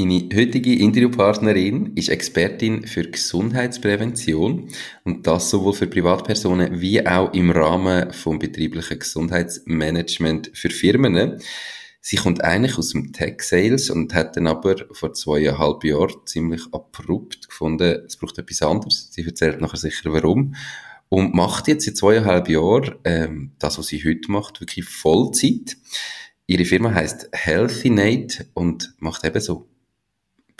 Meine heutige Interviewpartnerin ist Expertin für Gesundheitsprävention und das sowohl für Privatpersonen wie auch im Rahmen vom betrieblichen Gesundheitsmanagement für Firmen. Sie kommt eigentlich aus dem Tech Sales und hat dann aber vor zweieinhalb Jahren ziemlich abrupt gefunden, es braucht etwas anderes. Sie erzählt nachher sicher warum. Und macht jetzt seit zweieinhalb Jahren ähm, das, was sie heute macht, wirklich Vollzeit. Ihre Firma heißt Healthynate und macht eben so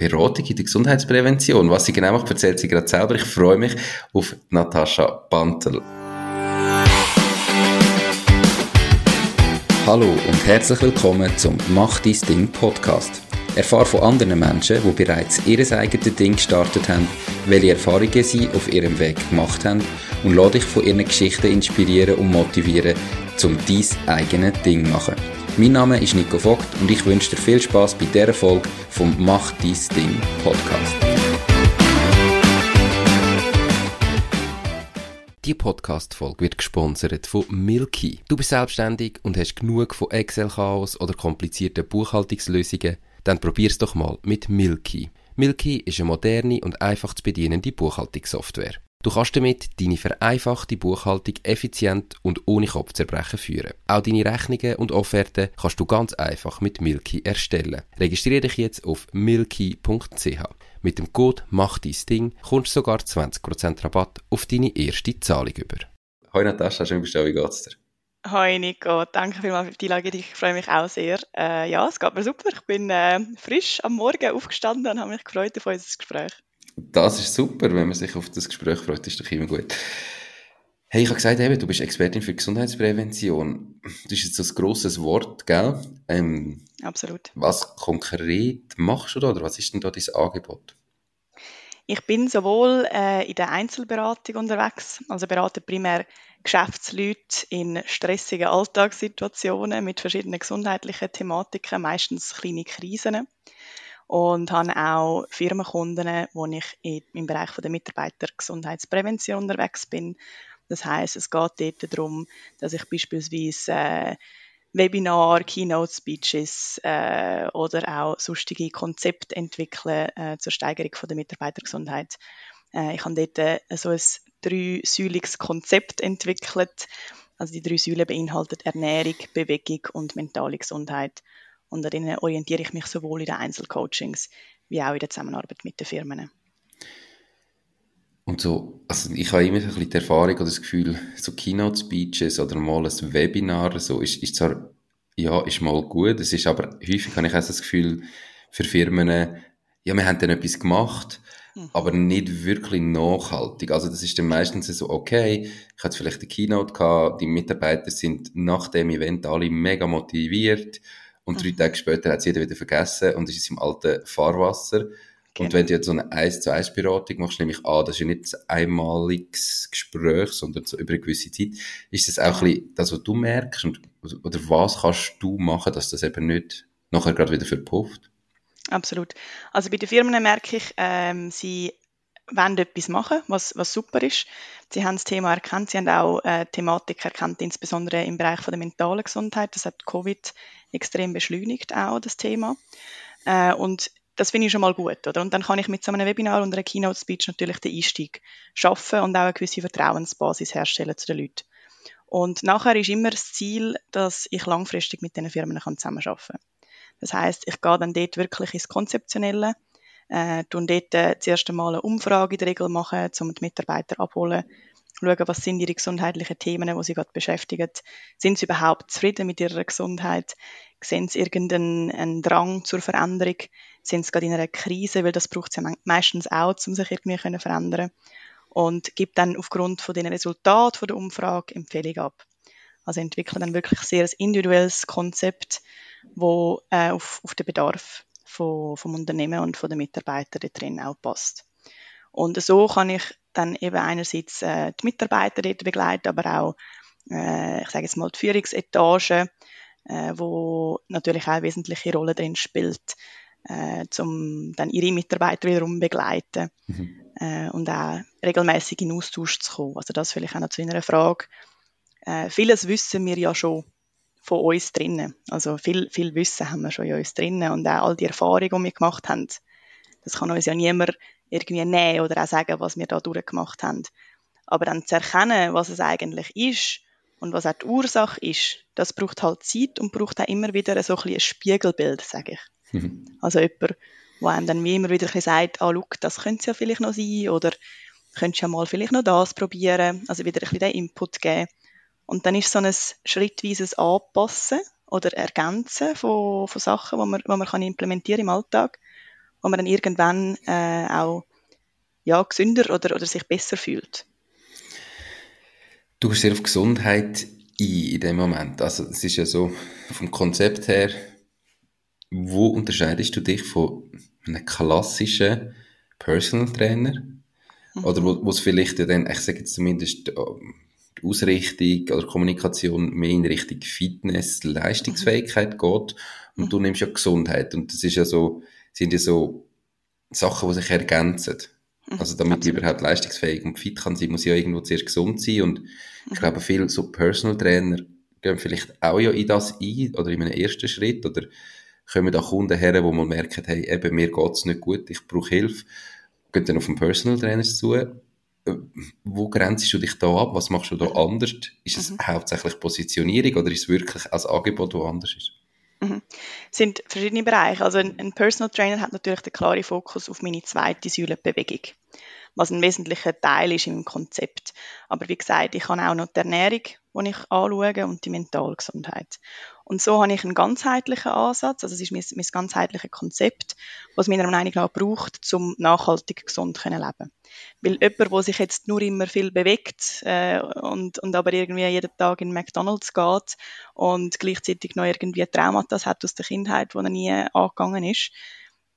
Beratung in der Gesundheitsprävention. Was sie genau macht, erzählt sie gerade selber. Ich freue mich auf Natascha Bantel. Hallo und herzlich willkommen zum Mach dein Ding Podcast. Erfahre von anderen Menschen, die bereits ihr eigenes Ding gestartet haben, welche Erfahrungen sie auf ihrem Weg gemacht haben und lade dich von ihren Geschichten inspirieren und motivieren, um dein eigenes Ding zu machen. Mein Name ist Nico Vogt und ich wünsche dir viel Spaß bei dieser Folge vom Mach dies Ding Podcast. Die Podcast-Folge wird gesponsert von Milky. Du bist selbstständig und hast genug von Excel-Chaos oder komplizierten Buchhaltungslösungen? Dann probier's doch mal mit Milky. Milky ist eine moderne und einfach zu bedienende Buchhaltungssoftware. Du kannst damit deine vereinfachte Buchhaltung effizient und ohne Kopfzerbrechen führen. Auch deine Rechnungen und Offerten kannst du ganz einfach mit Milky erstellen. Registriere dich jetzt auf milky.ch. Mit dem Code Mach dein Ding kommst du sogar 20% Rabatt auf deine erste Zahlung über. Hoi Natascha, schön bist du Wie geht's dir? Hoi Nico, danke vielmals für die Einladung. Ich freue mich auch sehr. Äh, ja, es geht mir super. Ich bin äh, frisch am Morgen aufgestanden und habe mich gefreut auf unser Gespräch. Das ist super, wenn man sich auf das Gespräch freut, ist doch immer gut. Hey, ich habe gesagt, eben, du bist Expertin für Gesundheitsprävention. Das ist jetzt so ein grosses Wort, gell? Ähm, Absolut. Was konkret machst du da oder was ist denn da dein Angebot? Ich bin sowohl äh, in der Einzelberatung unterwegs, also berate primär Geschäftsleute in stressigen Alltagssituationen mit verschiedenen gesundheitlichen Thematiken, meistens kleine Krisen und habe auch Firmenkunden, wo ich im Bereich der Mitarbeitergesundheitsprävention unterwegs bin. Das heißt, es geht dort darum, dass ich beispielsweise äh, Webinar, Keynote Speeches äh, oder auch sonstige Konzepte entwickle äh, zur Steigerung von der Mitarbeitergesundheit. Äh, ich habe dort äh, so ein dreisäuliges Konzept entwickelt. Also die drei Säulen beinhalten Ernährung, Bewegung und mentale Gesundheit. Und an denen orientiere ich mich sowohl in den Einzelcoachings wie auch in der Zusammenarbeit mit den Firmen. Und so, also ich habe immer ein bisschen die Erfahrung oder das Gefühl, so Keynote-Speeches oder mal ein Webinar, so ist, ist zwar, ja, ist mal gut, es ist aber häufig habe ich auch das Gefühl, für Firmen, ja, wir haben dann etwas gemacht, mhm. aber nicht wirklich nachhaltig. Also das ist dann meistens so, okay, ich hatte vielleicht eine Keynote gehabt, die Mitarbeiter sind nach dem Event alle mega motiviert, und drei mhm. Tage später hat es jeder wieder vergessen und ist im alten Fahrwasser. Genau. Und wenn du jetzt so eine 1 zu 1 Beratung machst, nämlich an, das ist ja nicht ein einmaliges Gespräch, sondern so über eine gewisse Zeit, ist das auch ein bisschen das, was du merkst und, oder was kannst du machen, dass das eben nicht nachher gerade wieder verpufft? Absolut. Also bei den Firmen merke ich, ähm, sie wollen etwas machen, was, was super ist. Sie haben das Thema erkannt, sie haben auch äh, Thematik erkannt, insbesondere im Bereich von der mentalen Gesundheit. Das hat Covid extrem beschleunigt auch, das Thema. Äh, und das finde ich schon mal gut, oder? Und dann kann ich mit so einem Webinar und einer Keynote-Speech natürlich den Einstieg schaffen und auch eine gewisse Vertrauensbasis herstellen zu den Leuten. Und nachher ist immer das Ziel, dass ich langfristig mit diesen Firmen zusammenarbeiten kann. Das heißt, ich gehe dann dort wirklich ins Konzeptionelle, äh, tun dort äh, zuerst einmal eine Umfrage in der Regel machen, um die Mitarbeiter abholen, schauen, was sind ihre gesundheitlichen Themen, die sie gerade beschäftigen. Sind sie überhaupt zufrieden mit ihrer Gesundheit? Sehen sie irgendeinen Drang zur Veränderung? Sind sie gerade in einer Krise? Weil das braucht es ja meistens auch, um sich irgendwie zu verändern. Und gibt dann aufgrund von den Resultaten von der Umfrage Empfehlungen ab. Also entwickeln dann wirklich sehr ein individuelles Konzept, wo äh, auf, auf den Bedarf von, vom Unternehmen und von den Mitarbeitern drin auch passt. Und so kann ich dann eben einerseits äh, die Mitarbeiter dort begleiten, aber auch, äh, ich sage jetzt mal, die Führungsetage, äh, wo natürlich auch eine wesentliche Rolle drin spielt, äh, um dann ihre Mitarbeiter wiederum begleiten mhm. äh, und auch regelmäßig in Austausch zu kommen. Also das vielleicht auch noch zu einer Frage. Äh, vieles wissen wir ja schon von uns drinnen. Also viel, viel Wissen haben wir schon in uns drinnen und auch all die Erfahrungen, die wir gemacht haben, das kann uns ja niemand irgendwie nehmen oder auch sagen, was wir da durchgemacht haben. Aber dann zu erkennen, was es eigentlich ist und was auch die Ursache ist, das braucht halt Zeit und braucht auch immer wieder so ein, ein Spiegelbild, sage ich. Mhm. Also jemand, der einem dann wie immer wieder ein sagt, ah, look, das könnte es ja vielleicht noch sein oder könntest ja mal vielleicht noch das probieren, also wieder ein bisschen den Input geben. Und dann ist so ein schrittweises Anpassen oder Ergänzen von, von Sachen, die man, die man kann implementieren im Alltag, wo man dann irgendwann äh, auch ja, gesünder oder, oder sich besser fühlt. Du bist sehr auf Gesundheit ein in dem Moment. Also es ist ja so vom Konzept her, wo unterscheidest du dich von einem klassischen Personal Trainer? Mhm. Oder wo, wo es vielleicht ja dann, ich sage jetzt zumindest, äh, die Ausrichtung oder Kommunikation mehr in Richtung Fitness, Leistungsfähigkeit geht und du nimmst ja Gesundheit und das ist ja so, sind ja so Sachen, die sich ergänzen. Mhm. Also damit Absolut. überhaupt leistungsfähig und fit kann sein, muss ja irgendwo zuerst gesund sein und ich mhm. glaube, viele so Personal Trainer gehen vielleicht auch ja in das ein oder in einem ersten Schritt oder kommen da Kunden her, wo man merkt, hey, eben, mir geht's nicht gut, ich brauche Hilfe gehen dann auf den Personal Trainer zu. Äh, wo grenzt du dich da ab? Was machst du da anders? Ist es mhm. hauptsächlich Positionierung oder ist es wirklich als Angebot, das anders ist? Mhm. Es sind verschiedene Bereiche. Also ein, ein, Personal Trainer hat natürlich den klaren Fokus auf meine zweite Säule Bewegung, was ein wesentlicher Teil ist im Konzept. Aber wie gesagt, ich habe auch noch die Ernährung, die ich anschaue und die Mentalgesundheit. Und so habe ich einen ganzheitlichen Ansatz, also es ist mein, mein ganzheitliches Konzept, was meiner Meinung nach braucht, um nachhaltig gesund zu leben. Weil jemand, der sich jetzt nur immer viel bewegt äh, und, und aber irgendwie jeden Tag in McDonalds geht und gleichzeitig noch irgendwie Traumata hat aus der Kindheit, wo er nie angegangen ist,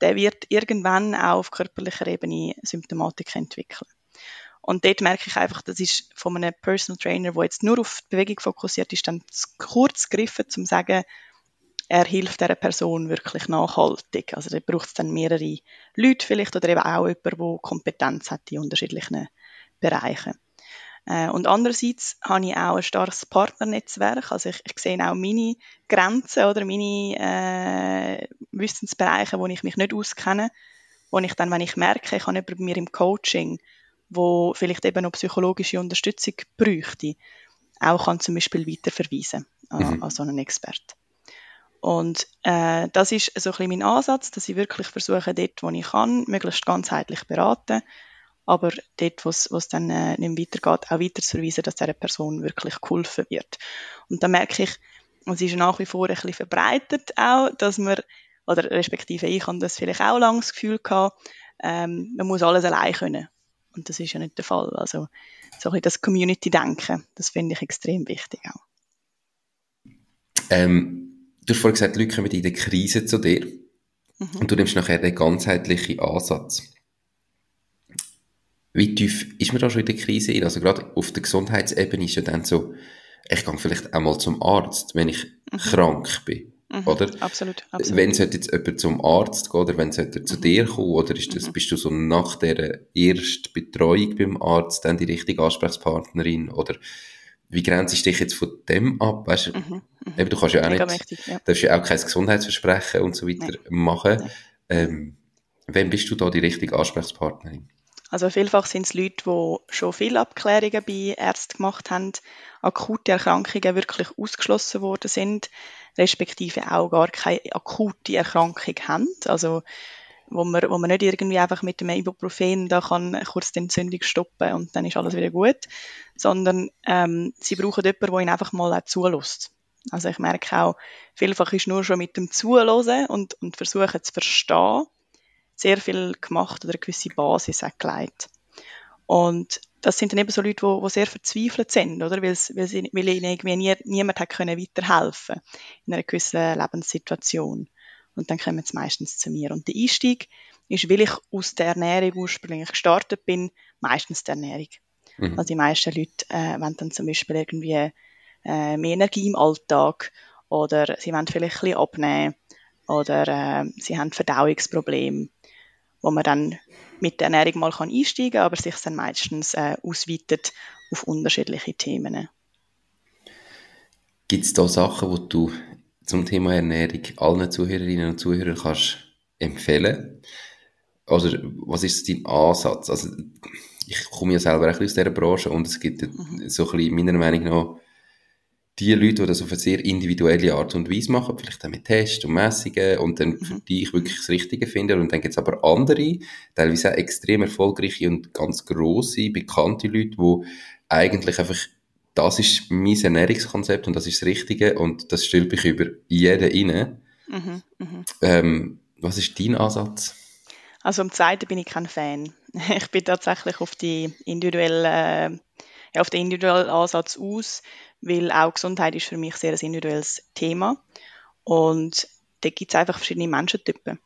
der wird irgendwann auch auf körperlicher Ebene Symptomatik entwickeln. Und dort merke ich einfach, das ist von einem Personal Trainer, der jetzt nur auf die Bewegung fokussiert ist, dann zu kurz gegriffen, um zu sagen, er hilft dieser Person wirklich nachhaltig. Also da braucht es dann mehrere Leute vielleicht oder eben auch jemand, der Kompetenz hat in unterschiedlichen Bereichen. Äh, und andererseits habe ich auch ein starkes Partnernetzwerk. Also ich, ich sehe auch meine Grenzen oder meine äh, Wissensbereiche, wo ich mich nicht auskenne, wo ich dann, wenn ich merke, ich habe jemanden bei mir im Coaching, wo vielleicht eben noch psychologische Unterstützung bräuchte, auch kann zum Beispiel weiterverweisen an, mhm. an so einen Experten. Und äh, das ist so ein bisschen mein Ansatz, dass ich wirklich versuche, dort, wo ich kann, möglichst ganzheitlich beraten, aber dort, wo es dann äh, nicht weitergeht, auch weiterzuverweisen, dass dieser Person wirklich geholfen wird. Und da merke ich, es ist nach wie vor ein bisschen verbreitet auch, dass man, oder respektive ich habe das vielleicht auch lange das Gefühl gehabt, ähm, man muss alles allein können. Und das ist ja nicht der Fall. Also so ein das Community-Denken, das finde ich extrem wichtig auch. Ähm, du hast vorhin gesagt, Leute kommen in der Krise zu dir mhm. und du nimmst nachher den ganzheitlichen Ansatz. Wie tief ist man da schon in der Krise in? Also gerade auf der Gesundheitsebene ist ja dann so, ich gehe vielleicht einmal zum Arzt, wenn ich mhm. krank bin. Mhm, oder? Absolut, absolut. Wenn sollte jetzt jemand zum Arzt gehen oder wenn sollte zu mhm. dir kommen oder ist das, mhm. bist du so nach der ersten Betreuung beim Arzt dann die richtige Ansprechpartnerin oder wie grenzt du dich jetzt von dem ab? Weißt, mhm. Mhm. Eben, du kannst ja auch nicht, mächtig, ja. darfst ja auch kein Gesundheitsversprechen und so weiter Nein. machen. Nein. Ähm, wann bist du da die richtige Ansprechpartnerin? Also vielfach sind es Leute, die schon viele Abklärungen bei Ärzten gemacht haben, akute Erkrankungen wirklich ausgeschlossen worden sind, respektive auch gar keine akute Erkrankung haben. Also wo man, wo man nicht irgendwie einfach mit dem Ibuprofen da kann kurz die Entzündung stoppen und dann ist alles wieder gut, sondern ähm, sie brauchen jemanden, der ihnen einfach mal auch zulässt. Also ich merke auch, vielfach ist nur schon mit dem Zuhören und, und versuchen zu verstehen, sehr viel gemacht oder eine gewisse Basis auch gelegt. Und das sind dann eben so Leute, die, die sehr verzweifelt sind, oder? Weil, weil, sie, weil ihnen irgendwie nie, niemand hat können weiterhelfen in einer gewissen Lebenssituation. Und dann kommen sie meistens zu mir. Und der Einstieg ist, weil ich aus der Ernährung ursprünglich gestartet bin, meistens die Ernährung. Mhm. Also die meisten Leute äh, wollen dann zum Beispiel irgendwie äh, mehr Energie im Alltag oder sie wollen vielleicht ein bisschen abnehmen oder äh, sie haben Verdauungsprobleme wo man dann mit der Ernährung mal kann einsteigen kann, aber sich dann meistens äh, ausweitet auf unterschiedliche Themen. Gibt es da Sachen, die du zum Thema Ernährung allen Zuhörerinnen und Zuhörern kannst empfehlen? Oder was ist dein Ansatz? Also, ich komme ja selber ein bisschen aus dieser Branche und es gibt mhm. so ein bisschen, meiner Meinung nach, die Leute, die das auf eine sehr individuelle Art und Weise machen, vielleicht auch mit Tests und Messungen und dann für mhm. die ich wirklich das Richtige finde. Und dann gibt es aber andere, teilweise auch extrem erfolgreiche und ganz grosse, bekannte Leute, die eigentlich einfach, das ist mein Ernährungskonzept und das ist das Richtige und das stülpe ich über jeden rein. Mhm. Mhm. Ähm, was ist dein Ansatz? Also am zweiten bin ich kein Fan. Ich bin tatsächlich auf die individuelle ja, auf den individuellen Ansatz aus, weil auch Gesundheit ist für mich sehr ein individuelles Thema. Und da gibt es einfach verschiedene Menschentypen.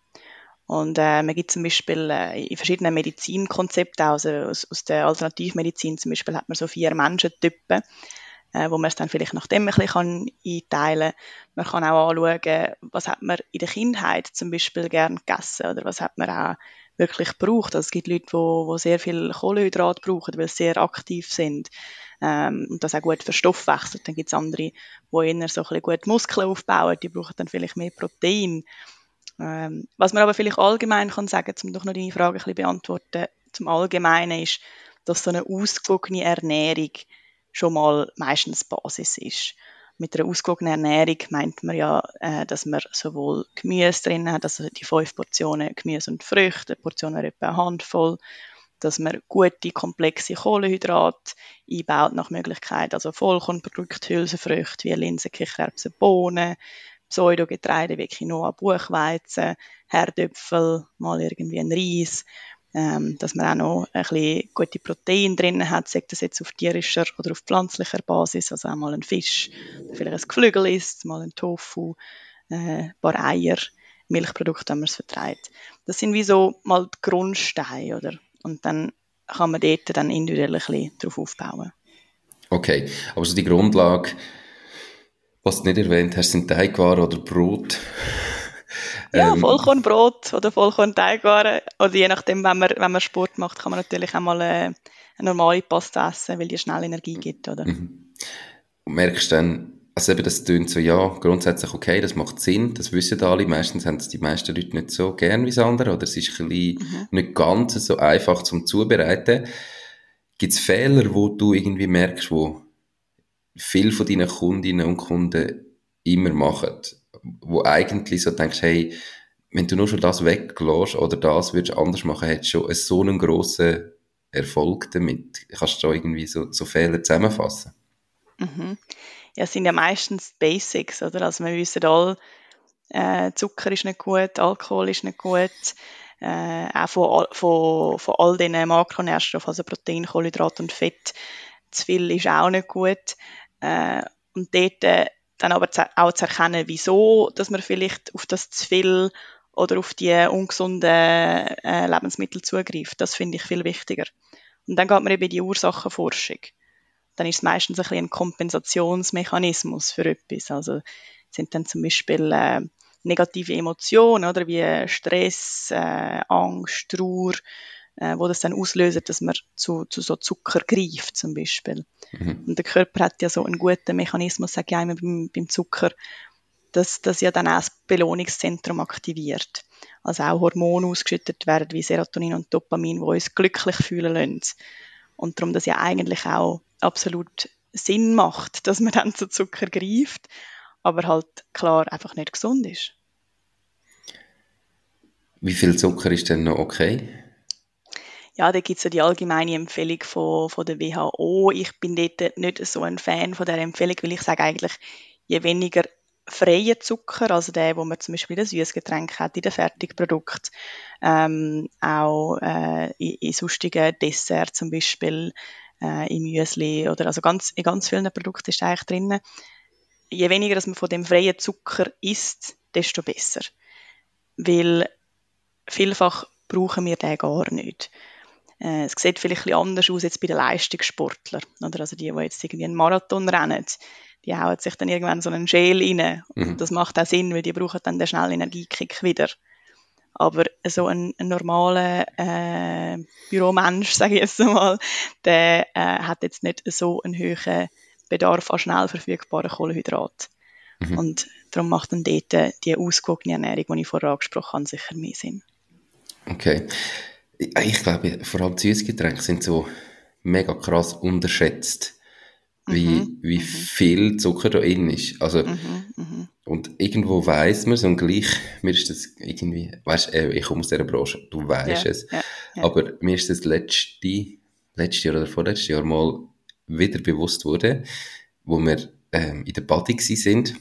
Und äh, man gibt zum Beispiel äh, in verschiedenen Medizinkonzepten, also aus, aus der Alternativmedizin zum Beispiel, hat man so vier Menschentypen, äh, wo man es dann vielleicht nach dem ein bisschen einteilen kann. Man kann auch anschauen, was hat man in der Kindheit zum Beispiel gern gegessen oder was hat man auch wirklich braucht. Also es gibt Leute, die sehr viel Kohlenhydrat brauchen, weil sie sehr aktiv sind ähm, und das auch gut verstoffwechselt. Dann gibt es andere, die eher so ein bisschen gut Muskeln aufbauen, die brauchen dann vielleicht mehr Protein. Ähm, was man aber vielleicht allgemein kann sagen, um doch noch deine Frage ein bisschen beantworten, zum Allgemeinen ist, dass so eine ausgewogene Ernährung schon mal meistens Basis ist mit einer ausgewogenen Ernährung meint man ja, äh, dass man sowohl Gemüse drin hat, also die fünf Portionen Gemüse und Früchte, Portionen etwa eine Handvoll, dass man gute, komplexe Kohlenhydrate einbaut nach Möglichkeit, also Vollkornprodukte, Hülsenfrüchte wie Linsen, Kichererbsen, Bohnen, Pseudogetreide wie Quinoa, Buchweizen, Herdöpfel, mal irgendwie ein Reis, ähm, dass man auch noch ein bisschen gute Proteine drin hat, sei das jetzt auf tierischer oder auf pflanzlicher Basis, also auch mal ein Fisch, vielleicht ein Geflügel ist, mal ein Tofu, äh, ein paar Eier, Milchprodukte, wenn man es vertreibt. Das sind wie so mal die Grundsteine, oder? Und dann kann man dort dann individuell ein bisschen drauf aufbauen. Okay, aber so die Grundlage, was du nicht erwähnt hast, sind Teigwaren oder Brot. Ja, ähm, Vollkornbrot oder Vollkornteigwaren. Oder je nachdem, wenn man, wenn man Sport macht, kann man natürlich auch mal eine, äh, eine normale Pasta essen, weil die schnell Energie gibt, oder? Mhm. Und merkst dann, also eben, das tönt so, ja, grundsätzlich okay, das macht Sinn, das wissen alle. Meistens haben es die meisten Leute nicht so gern wie das andere, oder es ist ein bisschen mhm. nicht ganz so einfach zum Zubereiten. Gibt es Fehler, wo du irgendwie merkst, wo viele von deinen Kundinnen und Kunden immer machen? wo eigentlich so denkst, hey, wenn du nur schon das weglässt oder das würdest anders machen, hättest du schon so einen grossen Erfolg damit. Kannst du da irgendwie so, so Fehler zusammenfassen? Mhm. Ja, sind ja meistens Basics, oder? Also wir wissen alle, äh, Zucker ist nicht gut, Alkohol ist nicht gut, äh, auch von, von, von all diesen Makronährstoffen, also Protein, Kohlenhydrat und Fett, zu viel ist auch nicht gut. Äh, und dort äh, dann aber auch zu erkennen, wieso, dass man vielleicht auf das zu viel oder auf die ungesunden äh, Lebensmittel zugreift. Das finde ich viel wichtiger. Und dann geht man eben in die Ursachenforschung. Dann ist es meistens ein, bisschen ein Kompensationsmechanismus für etwas. Also sind dann zum Beispiel äh, negative Emotionen oder wie Stress, äh, Angst, Trauer, äh, wo das dann auslöst, dass man zu, zu so Zucker greift zum Beispiel. Mhm. Und der Körper hat ja so einen guten Mechanismus, sage ich einmal beim, beim Zucker, dass das ja dann auch das Belohnungszentrum aktiviert. Also auch Hormone ausgeschüttet werden wie Serotonin und Dopamin, die uns glücklich fühlen lassen. Und darum das ja eigentlich auch absolut Sinn macht, dass man dann zu Zucker greift, aber halt klar einfach nicht gesund ist. Wie viel Zucker ist denn noch okay? ja, da gibt es ja die allgemeine Empfehlung von, von der WHO. Ich bin dort nicht so ein Fan von der Empfehlung, weil ich sage eigentlich, je weniger freien Zucker, also der, wo man zum Beispiel in Süßgetränk hat, in den Fertigprodukten, ähm, auch äh, in, in sonstigen Desserts zum Beispiel, äh, im Müsli oder also ganz, in ganz vielen Produkten ist eigentlich drin. Je weniger dass man von dem freien Zucker isst, desto besser. Weil vielfach brauchen wir den gar nicht. Äh, es sieht vielleicht ein bisschen anders aus jetzt bei den Leistungssportlern. Oder? Also die, die jetzt irgendwie einen Marathon rennen, die hauen sich dann irgendwann so einen Gel rein. Mhm. Und das macht auch Sinn, weil die brauchen dann den schnellen Energiekick wieder. Aber so ein, ein normaler äh, Büromensch, sage ich jetzt mal, der äh, hat jetzt nicht so einen hohen Bedarf an schnell verfügbaren Kohlenhydraten. Mhm. Und darum macht dann dort die ausgewogene Ernährung, die ich vorher angesprochen habe, sicher mehr Sinn. Okay. Ich glaube, vor allem Süßgetränke sind so mega krass unterschätzt, wie, mhm. wie mhm. viel Zucker da drin ist. Also, mhm. mhm. und irgendwo weiß man es und gleich, mir ist das irgendwie, weißt du, ich komme aus dieser Branche, du weißt ja, es, ja, ja. aber mir ist das letzte, letztes Jahr oder vorletztes Jahr mal wieder bewusst wurde, wo wir ähm, in der Party sind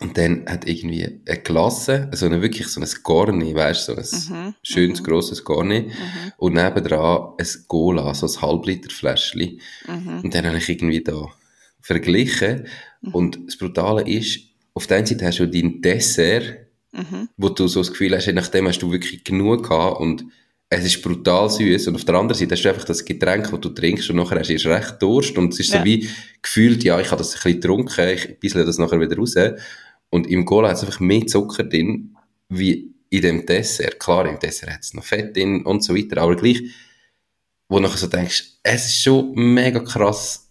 und dann hat irgendwie eine Klasse, also eine, wirklich so ein Garni, weißt du, so ein mhm, schönes, mhm. grosses Garni. Mhm. Und nebendran ein Cola, so ein Halbliter-Fläschchen. Mhm. Und dann habe ich irgendwie da verglichen. Mhm. Und das Brutale ist, auf der einen Seite hast du dein Dessert, mhm. wo du so das Gefühl hast, nachdem hast du wirklich genug gehabt und es ist brutal süß und auf der anderen Seite hast du einfach das Getränk, das du trinkst und nachher hast du erst recht Durst und es ist ja. so wie gefühlt, ja, ich habe das ein bisschen getrunken, ich bissle das nachher wieder raus und im Cola hat es einfach mehr Zucker drin, wie in dem Dessert. Klar, im Dessert hat es noch Fett drin und so weiter, aber gleich, wo du nachher so denkst, es ist schon mega krass,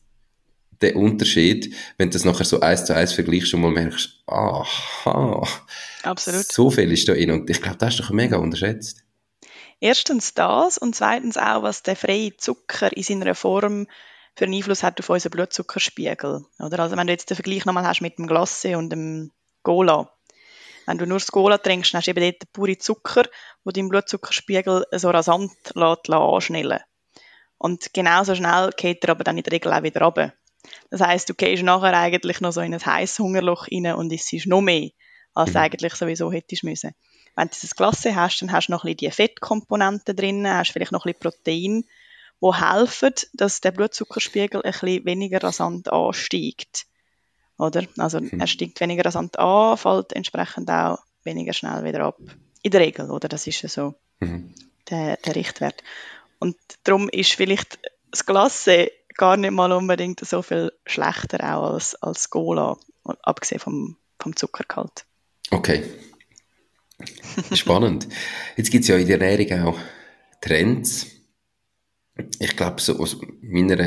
der Unterschied, wenn du das nachher so eins zu eins vergleichst und mal merkst, aha, Absolut. so viel ist da drin und ich glaube, das ist doch mega unterschätzt. Erstens das und zweitens auch, was der freie Zucker in seiner Form für einen Einfluss hat auf unseren Blutzuckerspiegel. Oder? Also wenn du jetzt den Vergleich nochmal hast mit dem Glasse und dem Cola. Wenn du nur das Cola trinkst, dann hast du eben dort den pure Zucker, der deinen Blutzuckerspiegel so rasant lässt, anschnellen Und genauso schnell geht er aber dann in der Regel auch wieder runter. Das heisst, du gehst nachher eigentlich noch so in ein heißes Hungerloch rein und isst noch mehr, als du mhm. eigentlich sowieso hättest müssen. Wenn du das Klasse hast, dann hast du noch ein bisschen die Fettkomponenten drin, hast vielleicht noch ein bisschen Protein, die helfen, dass der Blutzuckerspiegel ein bisschen weniger rasant ansteigt. Oder? Also mhm. er steigt weniger rasant an, fällt entsprechend auch weniger schnell wieder ab. In der Regel, oder? Das ist ja so mhm. der, der Richtwert. Und darum ist vielleicht das Klasse gar nicht mal unbedingt so viel schlechter auch als, als Cola, abgesehen vom, vom Zuckergehalt. Okay, Spannend. Jetzt gibt es ja in der Ernährung auch Trends. Ich glaube, so aus meiner,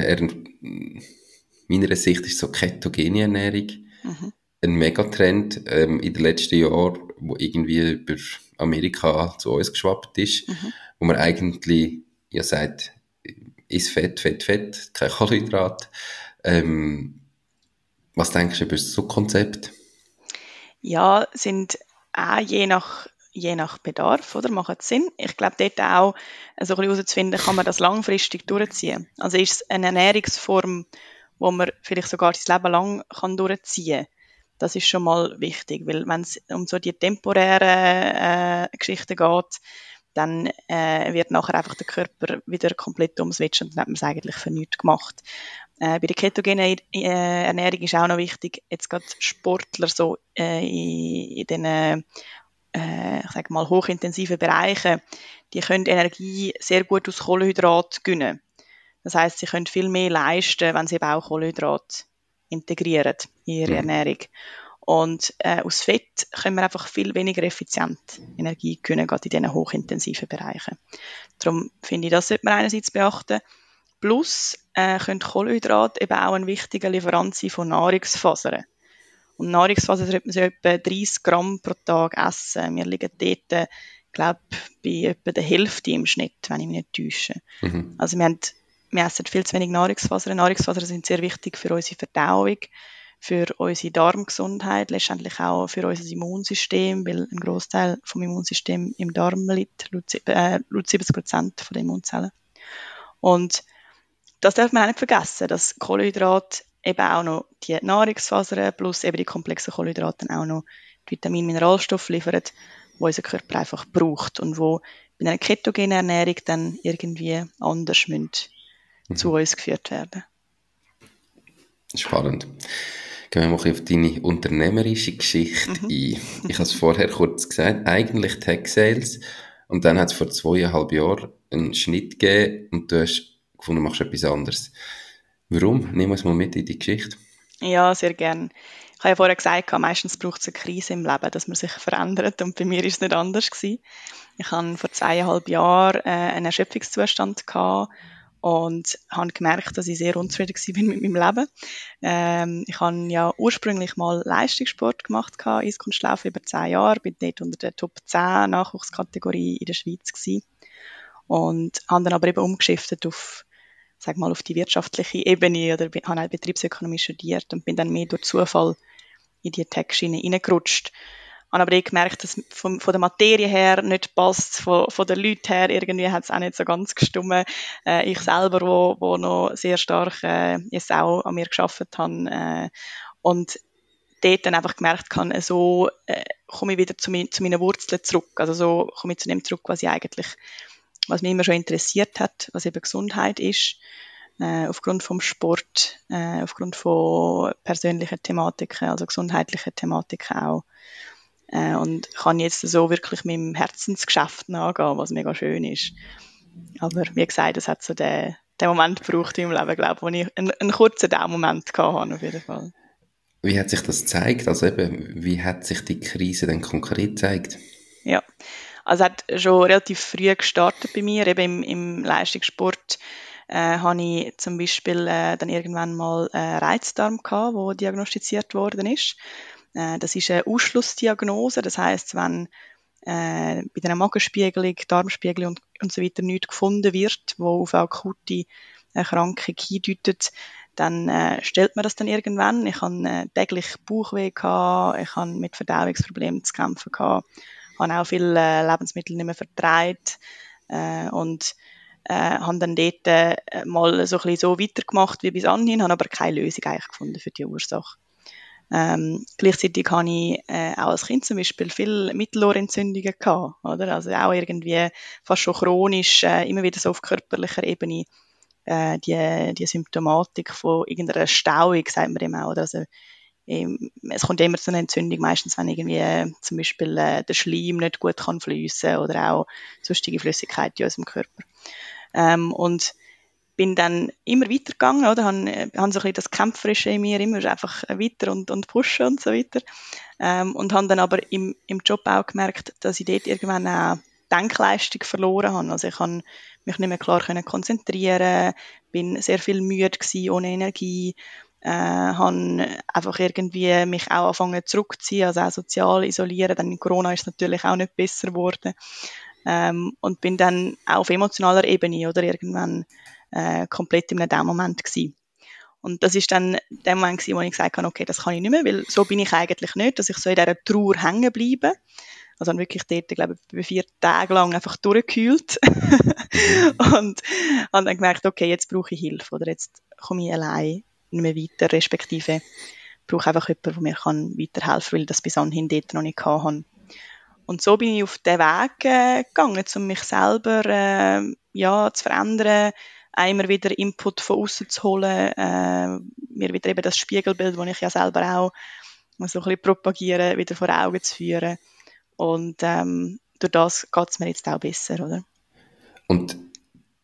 meiner Sicht ist so ketogene Ernährung mhm. ein Megatrend ähm, in den letzten Jahren, wo irgendwie über Amerika zu uns geschwappt ist, mhm. wo man eigentlich ja sagt, ist Fett, Fett, Fett, kein Kohlenhydrat. Ähm, was denkst du über so ein Konzept? Ja, sind auch je nach, je nach Bedarf, oder? Macht Sinn. Ich glaube, dort auch so ein bisschen herauszufinden, kann man das langfristig durchziehen. Also ist es eine Ernährungsform, wo man vielleicht sogar sein Leben lang kann durchziehen kann. Das ist schon mal wichtig, weil wenn es um so die temporären äh, Geschichten geht, dann äh, wird nachher einfach der Körper wieder komplett umswitchen und dann hat man es eigentlich für nichts gemacht. Äh, bei der ketogenen äh, Ernährung ist auch noch wichtig, jetzt gerade Sportler so äh, in, in den äh, ich sage mal hochintensiven Bereichen, die können Energie sehr gut aus Kohlenhydrat gewinnen. Das heißt, sie können viel mehr leisten, wenn sie eben auch Kohlenhydrat integrieren in ihre mhm. Ernährung. Und äh, aus Fett können wir einfach viel weniger effizient Energie gewinnen, gerade in diesen hochintensiven Bereichen. Darum finde ich, das sollte man einerseits beachten. Plus äh, können Kohlenhydrate eben auch ein wichtiger Lieferant sein von Nahrungsfasern. Und Nahrungsfasern sollte man so etwa 30 Gramm pro Tag essen. Wir liegen dort, glaube bei etwa der Hälfte im Schnitt, wenn ich mich nicht täusche. Mhm. Also wir, haben, wir essen viel zu wenig Nahrungsfasern. Nahrungsfasern sind sehr wichtig für unsere Verdauung, für unsere Darmgesundheit, letztendlich auch für unser Immunsystem, weil ein Großteil vom Immunsystem im Darm liegt, äh, 70 Prozent den Immunzellen. Und das darf man auch nicht vergessen, dass Kohlenhydrate eben auch noch die Nahrungsfasern plus eben die komplexen Kohlenhydrate auch noch die Vitamin Mineralstoffe liefern, wo unser Körper einfach braucht und wo bei einer ketogenen Ernährung dann irgendwie anders müssen mhm. zu uns geführt werden. Spannend. Gehen wir mal auf deine unternehmerische Geschichte mhm. ein. Ich habe es vorher kurz gesagt, eigentlich Tech Sales und dann hat es vor zweieinhalb Jahren einen Schnitt gegeben und du hast gefunden, machst etwas anderes. Warum? Nimm uns mal mit in die Geschichte. Ja, sehr gern. Ich habe ja vorher gesagt, meistens braucht es eine Krise im Leben, dass man sich verändert und bei mir ist es nicht anders gewesen. Ich hatte vor zweieinhalb Jahren äh, einen Erschöpfungszustand gehabt und habe gemerkt, dass ich sehr unzufrieden bin mit meinem Leben. Ähm, ich habe ja ursprünglich mal Leistungssport gemacht, Eiskunstlaufen über zehn Jahre, bin dort unter der Top 10 Nachwuchskategorie in der Schweiz gewesen. und habe dann aber eben umgeschiftet auf sag mal, auf die wirtschaftliche Ebene oder habe halt Betriebsökonomie studiert und bin dann mehr durch Zufall in die Tech-Schiene reingerutscht habe aber eh gemerkt, dass von, von der Materie her nicht passt, von, von den Leuten her irgendwie hat es auch nicht so ganz gestimmt. Äh, ich selber, wo, wo noch sehr stark äh, jetzt auch an mir geschafft habe äh, und dort dann einfach gemerkt kann, so äh, komme ich wieder zu, mein, zu meinen Wurzeln zurück. Also so komme ich zu dem zurück, was ich eigentlich, was mich immer schon interessiert hat, was eben Gesundheit ist. Äh, aufgrund vom Sport, äh, aufgrund von persönlichen Thematiken, also gesundheitlichen Thematiken auch. Äh, und kann jetzt so wirklich mit dem Herzensgeschäft nachgehen, was mega schön ist. Aber wie gesagt, es hat so den, den Moment gebraucht in meinem Leben, glaube ich, wo ich einen, einen kurzen Moment hatte, auf jeden Fall. Wie hat sich das gezeigt? Also eben, wie hat sich die Krise denn konkret gezeigt? Ja, also hat schon relativ früh gestartet bei mir, eben im, im Leistungssport äh, habe ich zum Beispiel äh, dann irgendwann mal äh, Reizdarm gehabt, wo diagnostiziert worden ist. Äh, das ist eine Ausschlussdiagnose. Das heißt, wenn äh, bei einer Magenspiegelung, Darmspiegelung und, und so weiter nichts gefunden wird, wo auf akute Erkrankung hindeutet, dann äh, stellt man das dann irgendwann. Ich habe äh, täglich Bauchweh gehabt, ich habe mit Verdauungsproblemen zu kämpfen gehabt, habe auch viele äh, Lebensmittel nicht mehr vertreibt äh, und äh, habe dann dort äh, mal so ein so weitergemacht wie bis anhin, habe aber keine Lösung eigentlich gefunden für die Ursache. Ähm, gleichzeitig habe ich äh, auch als Kind zum Beispiel viele Mittelohrentzündungen gehabt, oder? Also auch irgendwie fast schon chronisch, äh, immer wieder so auf körperlicher Ebene äh, die, die Symptomatik von irgendeiner Stauung, sagt man immer, oder? Also, es kommt immer zu einer Entzündung, meistens wenn irgendwie äh, zum Beispiel äh, der Schleim nicht gut kann fließen oder auch sonstige Flüssigkeit in unserem Körper. Ähm, und bin dann immer weitergegangen, oder? Han, äh, han so ein bisschen das Kämpferische in mir immer einfach weiter und, und pushen und so weiter. Ähm, und habe dann aber im, im Job auch gemerkt, dass ich dort irgendwann auch Denkleistung verloren habe. Also ich kann mich nicht mehr klar konzentrieren, bin sehr viel müde gewesen, ohne Energie, äh, habe einfach irgendwie mich auch angefangen zurückzuziehen, also auch sozial isolieren. Dann in Corona ist es natürlich auch nicht besser geworden. Ähm, und bin dann auch auf emotionaler Ebene oder irgendwann äh, komplett in einem Moment gewesen. Und das ist dann der Moment gewesen, wo ich gesagt habe, okay, das kann ich nicht mehr, weil so bin ich eigentlich nicht, dass ich so in dieser Trauer hängen bleibe. Also dann wirklich dort, glaube ich, vier Tage lang einfach durchgekühlt. und habe dann gemerkt, okay, jetzt brauche ich Hilfe oder jetzt komme ich allein nicht mehr weiter, respektive brauche einfach jemanden, der mir kann weiterhelfen kann, weil das bis anhin dort noch nicht hatte. Und so bin ich auf den Weg äh, gegangen, um mich selber äh, ja, zu verändern, immer wieder Input von außen zu holen, äh, mir wieder eben das Spiegelbild, das ich ja selber auch so ein bisschen propagiere, wieder vor Augen zu führen. Und ähm, durch das geht es mir jetzt auch besser, oder? Und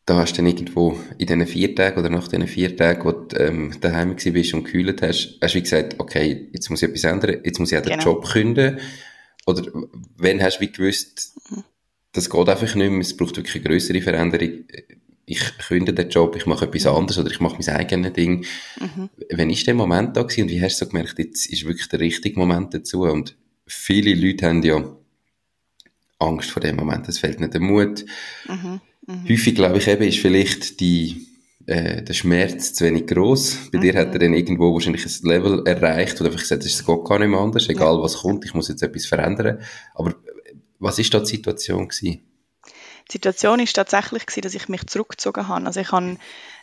da hast du dann irgendwo in diesen vier Tagen oder nach diesen vier Tagen, wo du ähm, daheim warst und gekühlt hast, hast du gesagt, okay, jetzt muss ich etwas ändern, jetzt muss ich auch den genau. Job künden. Oder wenn hast du wie gewusst, mhm. das geht einfach nicht mehr, es braucht wirklich eine größere Veränderung ich künde den Job, ich mache etwas anderes oder ich mache mein eigenes Ding. Mhm. Wann ist der Moment da gewesen und wie hast du so gemerkt, jetzt ist wirklich der richtige Moment dazu? Und viele Leute haben ja Angst vor dem Moment, es fehlt nicht der Mut. Mhm. Mhm. Häufig, glaube ich, eben, ist vielleicht die, äh, der Schmerz zu wenig groß. Bei dir hat er mhm. dann irgendwo wahrscheinlich ein Level erreicht, wo du einfach gesagt hast, es geht gar nicht mehr anders, egal ja. was kommt, ich muss jetzt etwas verändern. Aber was ist da die Situation gewesen? Die Situation ist tatsächlich gewesen, dass ich mich zurückgezogen habe. Also ich, habe,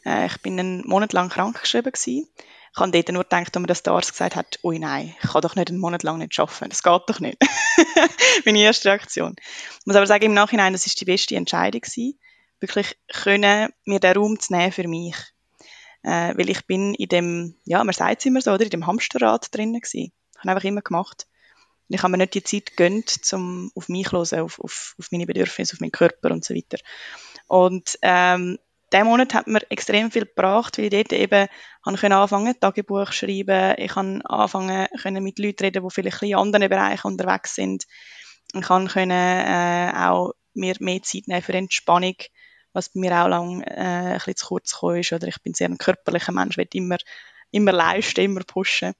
äh, ich bin einen Monat lang krankgeschrieben gewesen. Ich habe dort nur gedacht, als mir das der Arzt gesagt hat, ui nein, ich kann doch nicht einen Monat lang nicht arbeiten. Das geht doch nicht. Meine erste Reaktion. Ich muss aber sagen, im Nachhinein, das ist die beste Entscheidung gewesen. Wirklich können, mir den Raum zu nehmen für mich. Äh, weil ich bin in dem, ja, man sagt es immer so, oder, in dem Hamsterrad drinnen gewesen. Ich habe einfach immer gemacht. Ich habe mir nicht die Zeit gegönnt, um auf mich zu hören, auf, auf, auf meine Bedürfnisse, auf meinen Körper und so weiter. Und ähm, der Monat hat mir extrem viel gebracht, weil ich dort eben habe anfangen, Tagebuch schreiben, ich kann anfangen, können mit Leuten reden, die vielleicht in anderen Bereichen unterwegs sind. Ich kann können, äh, auch mir mehr Zeit nehmen für Entspannung, was bei mir auch lang äh, ein bisschen zu kurz gekommen ist. Oder ich bin sehr ein körperlicher Mensch, will immer, immer leisten, immer pushen.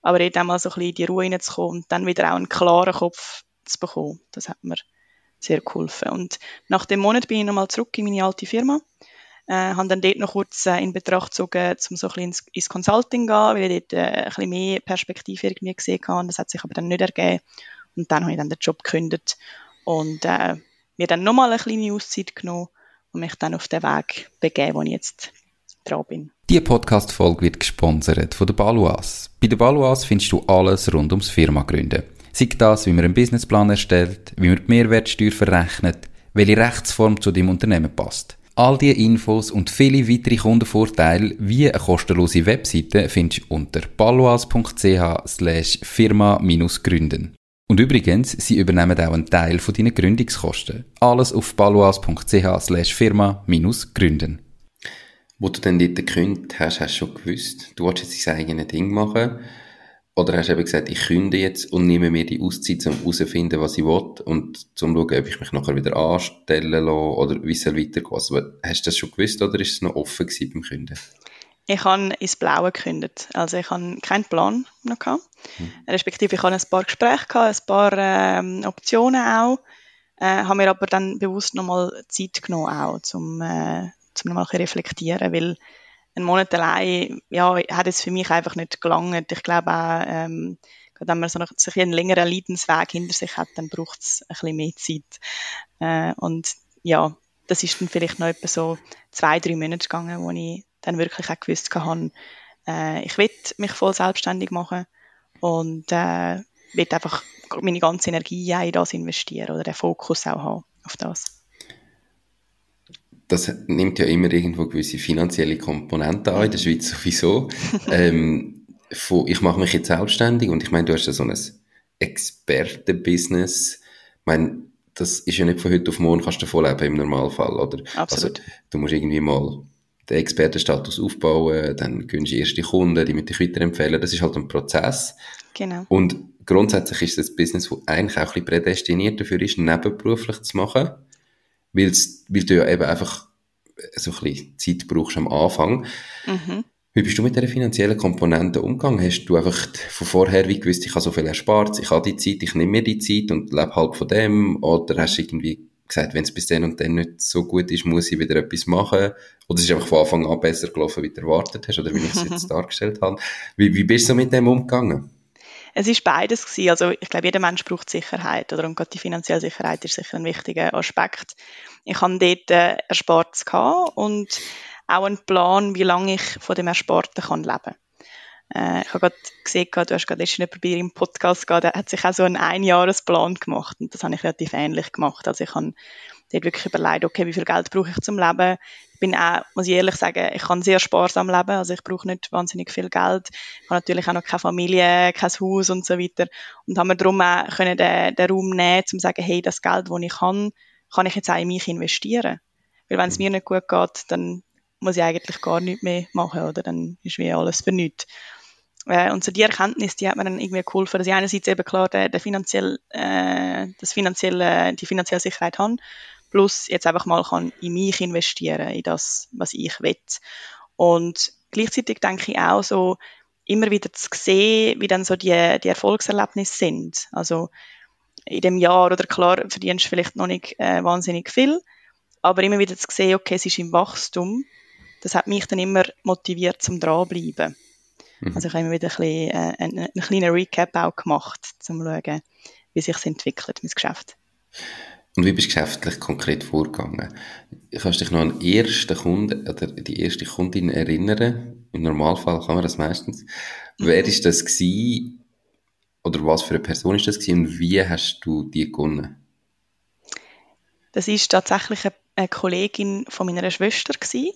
Aber eben mal so ein bisschen in die Ruhe reinzukommen und dann wieder auch einen klaren Kopf zu bekommen, das hat mir sehr geholfen. Und nach dem Monat bin ich nochmal zurück in meine alte Firma. Äh, habe dann dort noch kurz äh, in Betracht gezogen, um so ein bisschen ins, ins Consulting zu gehen, weil ich dort äh, ein bisschen mehr Perspektive irgendwie gesehen habe. Das hat sich aber dann nicht ergeben. Und dann habe ich dann den Job gekündigt und äh, mir dann nochmal eine kleine Auszeit genommen und mich dann auf den Weg begeben, wo ich jetzt dran bin. Diese Podcast-Folge wird gesponsert von der Baluas. Bei der Baluas findest du alles rund ums Firma gründen. Sei das, wie man einen Businessplan erstellt, wie man die Mehrwertsteuer verrechnet, welche Rechtsform zu deinem Unternehmen passt. All diese Infos und viele weitere Kundenvorteile wie eine kostenlose Webseite findest du unter baluas.ch slash firma-gründen. Und übrigens, sie übernehmen auch einen Teil von deinen Gründungskosten. Alles auf baluas.ch slash firma-gründen. Wo du dann dort gekündigt hast, hast du schon gewusst, du willst jetzt dein eigenes Ding machen. Oder hast du eben gesagt, ich künde jetzt und nehme mir die Auszeit, um herauszufinden, was ich will und zum schauen, ob ich mich nachher wieder anstellen lasse oder wie es weitergeht. Also, hast du das schon gewusst oder ist es noch offen gewesen beim Künden? Ich habe ins Blaue gekündigt. Also ich habe keinen Plan noch gehabt. Hm. Respektive ich hatte ein paar Gespräche gehabt, ein paar ähm, Optionen auch. Äh, habe mir aber dann bewusst nochmal Zeit genommen auch, um, äh, zum nochmal reflektieren, weil ein Monat allein, ja, hat es für mich einfach nicht gelangt. Ich glaube auch, ähm, wenn man so noch, sich einen längeren Leidensweg hinter sich hat, dann braucht es ein bisschen mehr Zeit. Äh, und ja, das ist dann vielleicht noch etwa so zwei, drei Monate gegangen, wo ich dann wirklich auch gewusst habe, äh, ich will mich voll selbstständig machen und äh, will einfach meine ganze Energie in das investieren oder den Fokus auch haben auf das das nimmt ja immer irgendwo gewisse finanzielle Komponenten an, in der Schweiz sowieso. ähm, von, ich mache mich jetzt selbstständig und ich meine, du hast ja so ein Expertenbusiness. Ich meine, das ist ja nicht von heute auf morgen kannst du davon leben im Normalfall, oder? Absolut. Also, du musst irgendwie mal den Expertenstatus aufbauen, dann gönnst du erste Kunden, die mit dich weiterempfehlen. Das ist halt ein Prozess. Genau. Und grundsätzlich ist das Business, das eigentlich auch ein bisschen prädestiniert dafür ist, nebenberuflich zu machen weil du ja eben einfach so ein bisschen Zeit brauchst am Anfang. Mhm. Wie bist du mit dieser finanziellen Komponente umgegangen? Hast du einfach von vorher wie gewusst, ich habe so viel erspart, ich habe die Zeit, ich nehme mir die Zeit und lebe halb von dem? Oder hast du irgendwie gesagt, wenn es bis dann und dann nicht so gut ist, muss ich wieder etwas machen? Oder ist es einfach von Anfang an besser gelaufen, wie du erwartet hast? Oder wie ich es jetzt dargestellt habe? Wie, wie bist du mit dem umgegangen? Es ist beides gewesen. Also ich glaube, jeder Mensch braucht Sicherheit oder und gerade die finanzielle Sicherheit ist sicher ein wichtiger Aspekt. Ich habe dort äh, Erspartes gehabt und auch einen Plan, wie lange ich von dem Ersparten kann leben äh, ich habe gerade gesehen, du hast gerade letztens bei im Podcast gehabt, der hat sich auch so einen Einjahresplan gemacht und das habe ich relativ ähnlich gemacht. Also ich habe dort wirklich überlegt, okay, wie viel Geld brauche ich zum Leben? Ich bin auch, muss ich ehrlich sagen, ich kann sehr sparsam leben, also ich brauche nicht wahnsinnig viel Geld. Ich habe natürlich auch noch keine Familie, kein Haus und so weiter und haben mir darum auch können den, den Raum nehmen, um zu sagen, hey, das Geld, das ich habe, kann ich jetzt auch in mich investieren. Weil wenn es mir nicht gut geht, dann muss ich eigentlich gar nichts mehr machen, oder? Dann ist wie alles für nichts. Äh, und so die Erkenntnis, die hat mir dann irgendwie geholfen, dass ich einerseits eben klar der, der finanziell, äh, das finanzielle, die finanzielle Sicherheit habe, plus jetzt einfach mal kann in mich investieren, in das, was ich will. Und gleichzeitig denke ich auch so, immer wieder zu sehen, wie dann so die, die Erfolgserlebnisse sind. Also in dem Jahr, oder klar, verdienst du vielleicht noch nicht äh, wahnsinnig viel, aber immer wieder zu sehen, okay, es ist im Wachstum, das hat mich dann immer motiviert zum dranbleiben. Mhm. Also ich habe immer wieder ein bisschen, äh, einen, einen kleinen Recap auch gemacht, um zu schauen, wie sich es entwickelt, mein Geschäft. Und wie bist du geschäftlich konkret vorgegangen? Kannst du dich noch an den ersten Kunden oder die erste Kundin erinnern? Im Normalfall kann man das meistens. Mhm. Wer ist das gewesen? Oder was für eine Person ist das gewesen? Und wie hast du die gewonnen? Das ist tatsächlich eine Kollegin von meiner Schwester gewesen.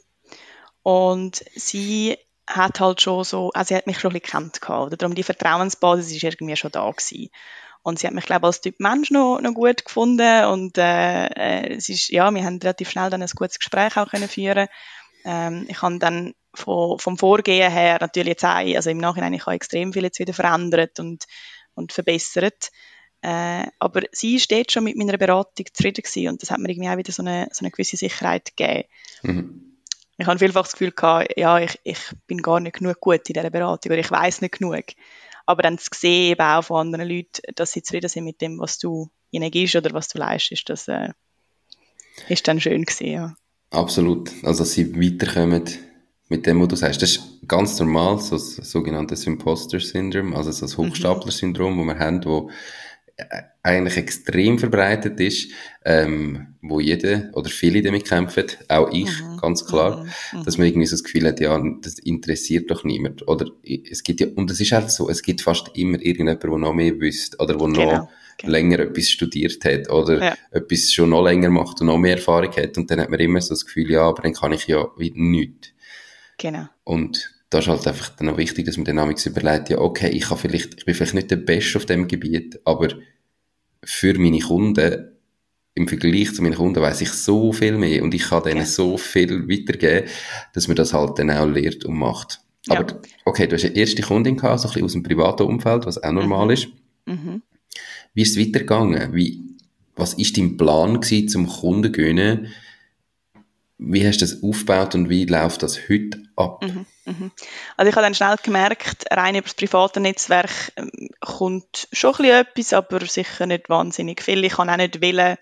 Und sie hat halt schon so, also sie hat mich schon ein bisschen kennt gehabt, oder? Darum die Vertrauensbasis ist irgendwie schon da gewesen. Und sie hat mich, glaube ich, als Typ Mensch noch, noch gut gefunden und äh, äh, es ist, ja, wir haben relativ schnell dann ein gutes Gespräch auch können führen. Ähm, ich habe dann von, vom Vorgehen her natürlich jetzt auch, also im Nachhinein, ich habe extrem viel jetzt wieder verändert und, und verbessert. Äh, aber sie steht schon mit meiner Beratung zufrieden gewesen und das hat mir irgendwie auch wieder so eine, so eine gewisse Sicherheit gegeben. Mhm. Ich habe vielfach das Gefühl gehabt, ja, ich, ich bin gar nicht genug gut in dieser Beratung oder ich weiß nicht genug. Aber dann zu sehen, eben auch von anderen Leuten, dass sie zufrieden sind mit dem, was du ihnen gibst oder was du leistest, das äh, ist dann schön gewesen, ja. Absolut. Also, dass sie weiterkommen mit dem, was du sagst. Das ist ganz normal, so das sogenannte Imposter-Syndrom, also so das mhm. Hochstapler-Syndrom, das wir haben, wo eigentlich extrem verbreitet ist, ähm, wo jeder oder viele damit kämpfen, auch ich, mhm. ganz klar, mhm. mhm. dass man irgendwie so das Gefühl hat, ja, das interessiert doch niemand. Oder es gibt ja, und es ist halt so, es gibt fast immer irgendjemand, der noch mehr wüsste oder wo genau. noch genau. länger etwas studiert hat oder ja. etwas schon noch länger macht und noch mehr Erfahrung hat und dann hat man immer so das Gefühl, ja, aber dann kann ich ja wieder nichts. Genau. Und da ist halt einfach dann auch wichtig, dass man dann auch überlegt, ja, okay, ich kann vielleicht, ich bin vielleicht nicht der Beste auf dem Gebiet, aber für meine Kunden, im Vergleich zu meinen Kunden weiß ich so viel mehr und ich kann denen ja. so viel weitergeben, dass man das halt dann auch lehrt und macht. Ja. Aber, okay, du hast eine erste Kundin gehabt, so ein bisschen aus dem privaten Umfeld, was auch normal mhm. ist. Mhm. Wie ist es weitergegangen? Wie, was ist dein Plan gewesen, zum Kunden zu gewinnen? Wie hast du das aufgebaut und wie läuft das heute ab? Mhm, mhm. Also ich habe dann schnell gemerkt, rein über das private Netzwerk ähm, kommt schon ein etwas, aber sicher nicht wahnsinnig viel. Ich kann auch nicht wollen,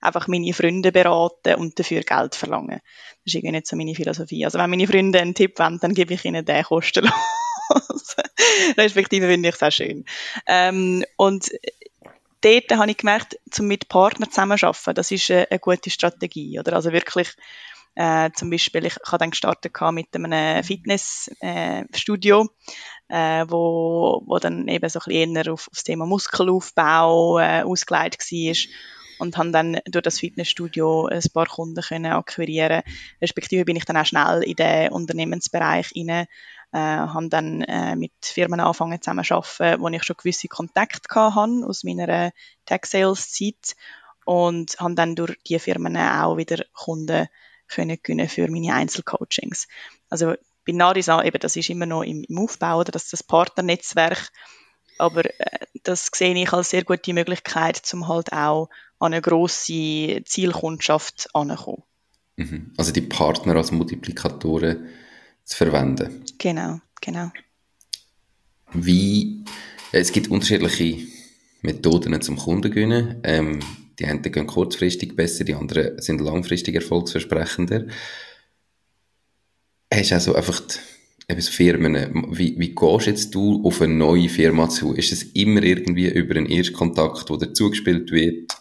einfach meine Freunde beraten und dafür Geld verlangen. Das ist irgendwie nicht so meine Philosophie. Also wenn meine Freunde einen Tipp wollen, dann gebe ich ihnen den kostenlos. Respektive finde ich es auch schön. Ähm, und dort habe ich gemerkt, zum mit Partnern zusammenarbeiten, das ist eine, eine gute Strategie. Oder? Also wirklich äh, zum Beispiel, ich, ich habe dann gestartet mit einem Fitnessstudio, äh, äh, wo, wo dann eben so ein bisschen eher auf, auf das Thema Muskelaufbau äh, ausgelegt war und habe dann durch das Fitnessstudio ein paar Kunden können akquirieren. Respektive bin ich dann auch schnell in den Unternehmensbereich rein, äh, habe dann äh, mit Firmen angefangen zusammen wo ich schon gewisse Kontakte hatte aus meiner Tech-Sales-Zeit und habe dann durch diese Firmen auch wieder Kunden können gewinnen für meine Einzelcoachings. Also bei Narisa, eben, das ist immer noch im, im Aufbau, oder das, das Partnernetzwerk, aber äh, das sehe ich als sehr gute Möglichkeit, um halt auch an eine grosse Zielkundschaft anzukommen. Mhm. Also die Partner als Multiplikatoren zu verwenden. Genau, genau. Wie, es gibt unterschiedliche Methoden zum Kunden gewinnen. Ähm, die einen gehen kurzfristig besser, die anderen sind langfristig erfolgsversprechender. Hast du also einfach eben Firmen, wie, wie gehst jetzt du auf eine neue Firma zu? Ist es immer irgendwie über einen Erstkontakt, der dazugespielt wird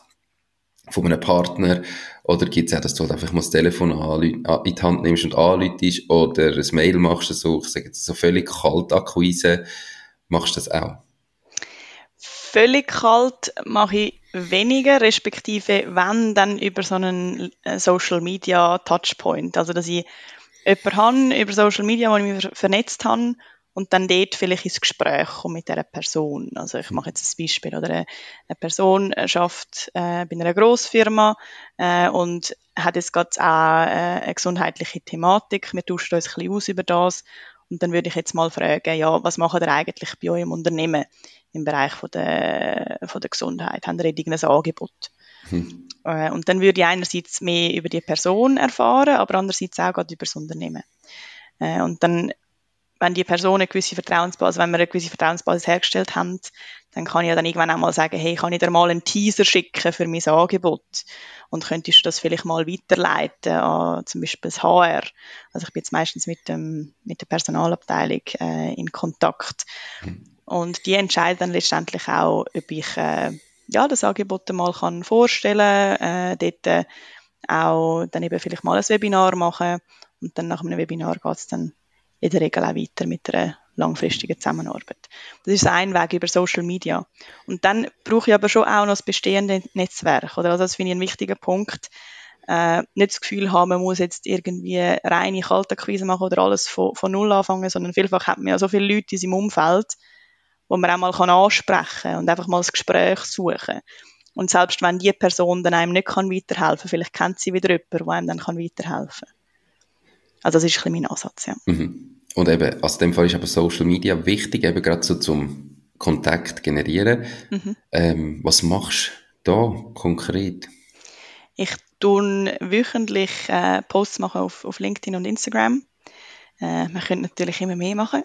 von einem Partner? Oder gibt es auch, dass du halt einfach mal das Telefon in die Hand nimmst und anläutest oder ein Mail machst, so, ich sage jetzt so völlig kalt Akquise, machst du das auch? Völlig kalt mache ich weniger, respektive wenn, dann über so einen äh, Social Media Touchpoint. Also, dass ich jemanden habe über Social Media, wo ich mich vernetzt habe und dann dort vielleicht ins Gespräch komme mit dieser Person. Also ich mache jetzt ein Beispiel. Oder eine, Person schafft äh, bei einer Grossfirma äh, und hat jetzt gerade auch äh, eine gesundheitliche Thematik. Wir tauschen uns ein bisschen aus über das. Und dann würde ich jetzt mal fragen, ja, was macht ihr eigentlich bei eurem Unternehmen? Im Bereich von der, von der Gesundheit, haben irgendein Angebot. Hm. Äh, und dann würde ich einerseits mehr über die Person erfahren, aber andererseits auch über das Unternehmen. Äh, und dann, wenn die Person eine gewisse Vertrauensbasis, wenn wir eine gewisse Vertrauensbasis hergestellt haben, dann kann ich ja dann irgendwann auch mal sagen, hey, kann ich dir mal einen Teaser schicken für mein Angebot? Und könntest du das vielleicht mal weiterleiten an zum Beispiel das HR? Also ich bin jetzt meistens mit, dem, mit der Personalabteilung äh, in Kontakt. Hm. Und die entscheiden dann letztendlich auch, ob ich äh, ja, das Angebot mal kann vorstellen kann, äh, dort äh, auch dann eben vielleicht mal ein Webinar machen und dann nach einem Webinar geht es dann in der Regel auch weiter mit einer langfristigen Zusammenarbeit. Das ist ein Weg über Social Media. Und dann brauche ich aber schon auch noch das bestehende Netzwerk. Oder? Also das finde ich einen wichtigen Punkt. Äh, nicht das Gefühl haben, man muss jetzt irgendwie reine Kaltakquise machen oder alles von, von Null anfangen, sondern vielfach hat man ja so viele Leute in seinem Umfeld, wo man auch mal ansprechen kann und einfach mal das Gespräch suchen. Und selbst wenn die Person dann einem nicht kann weiterhelfen kann, vielleicht kennt sie wieder jemanden, der einem dann kann weiterhelfen kann. Also das ist ein bisschen mein Ansatz, ja. Mhm. Und eben, also in dem Fall ist aber Social Media wichtig, eben gerade so zum Kontakt generieren. Mhm. Ähm, was machst du da konkret? Ich tue wöchentlich äh, Posts machen auf, auf LinkedIn und Instagram. Äh, man könnte natürlich immer mehr machen.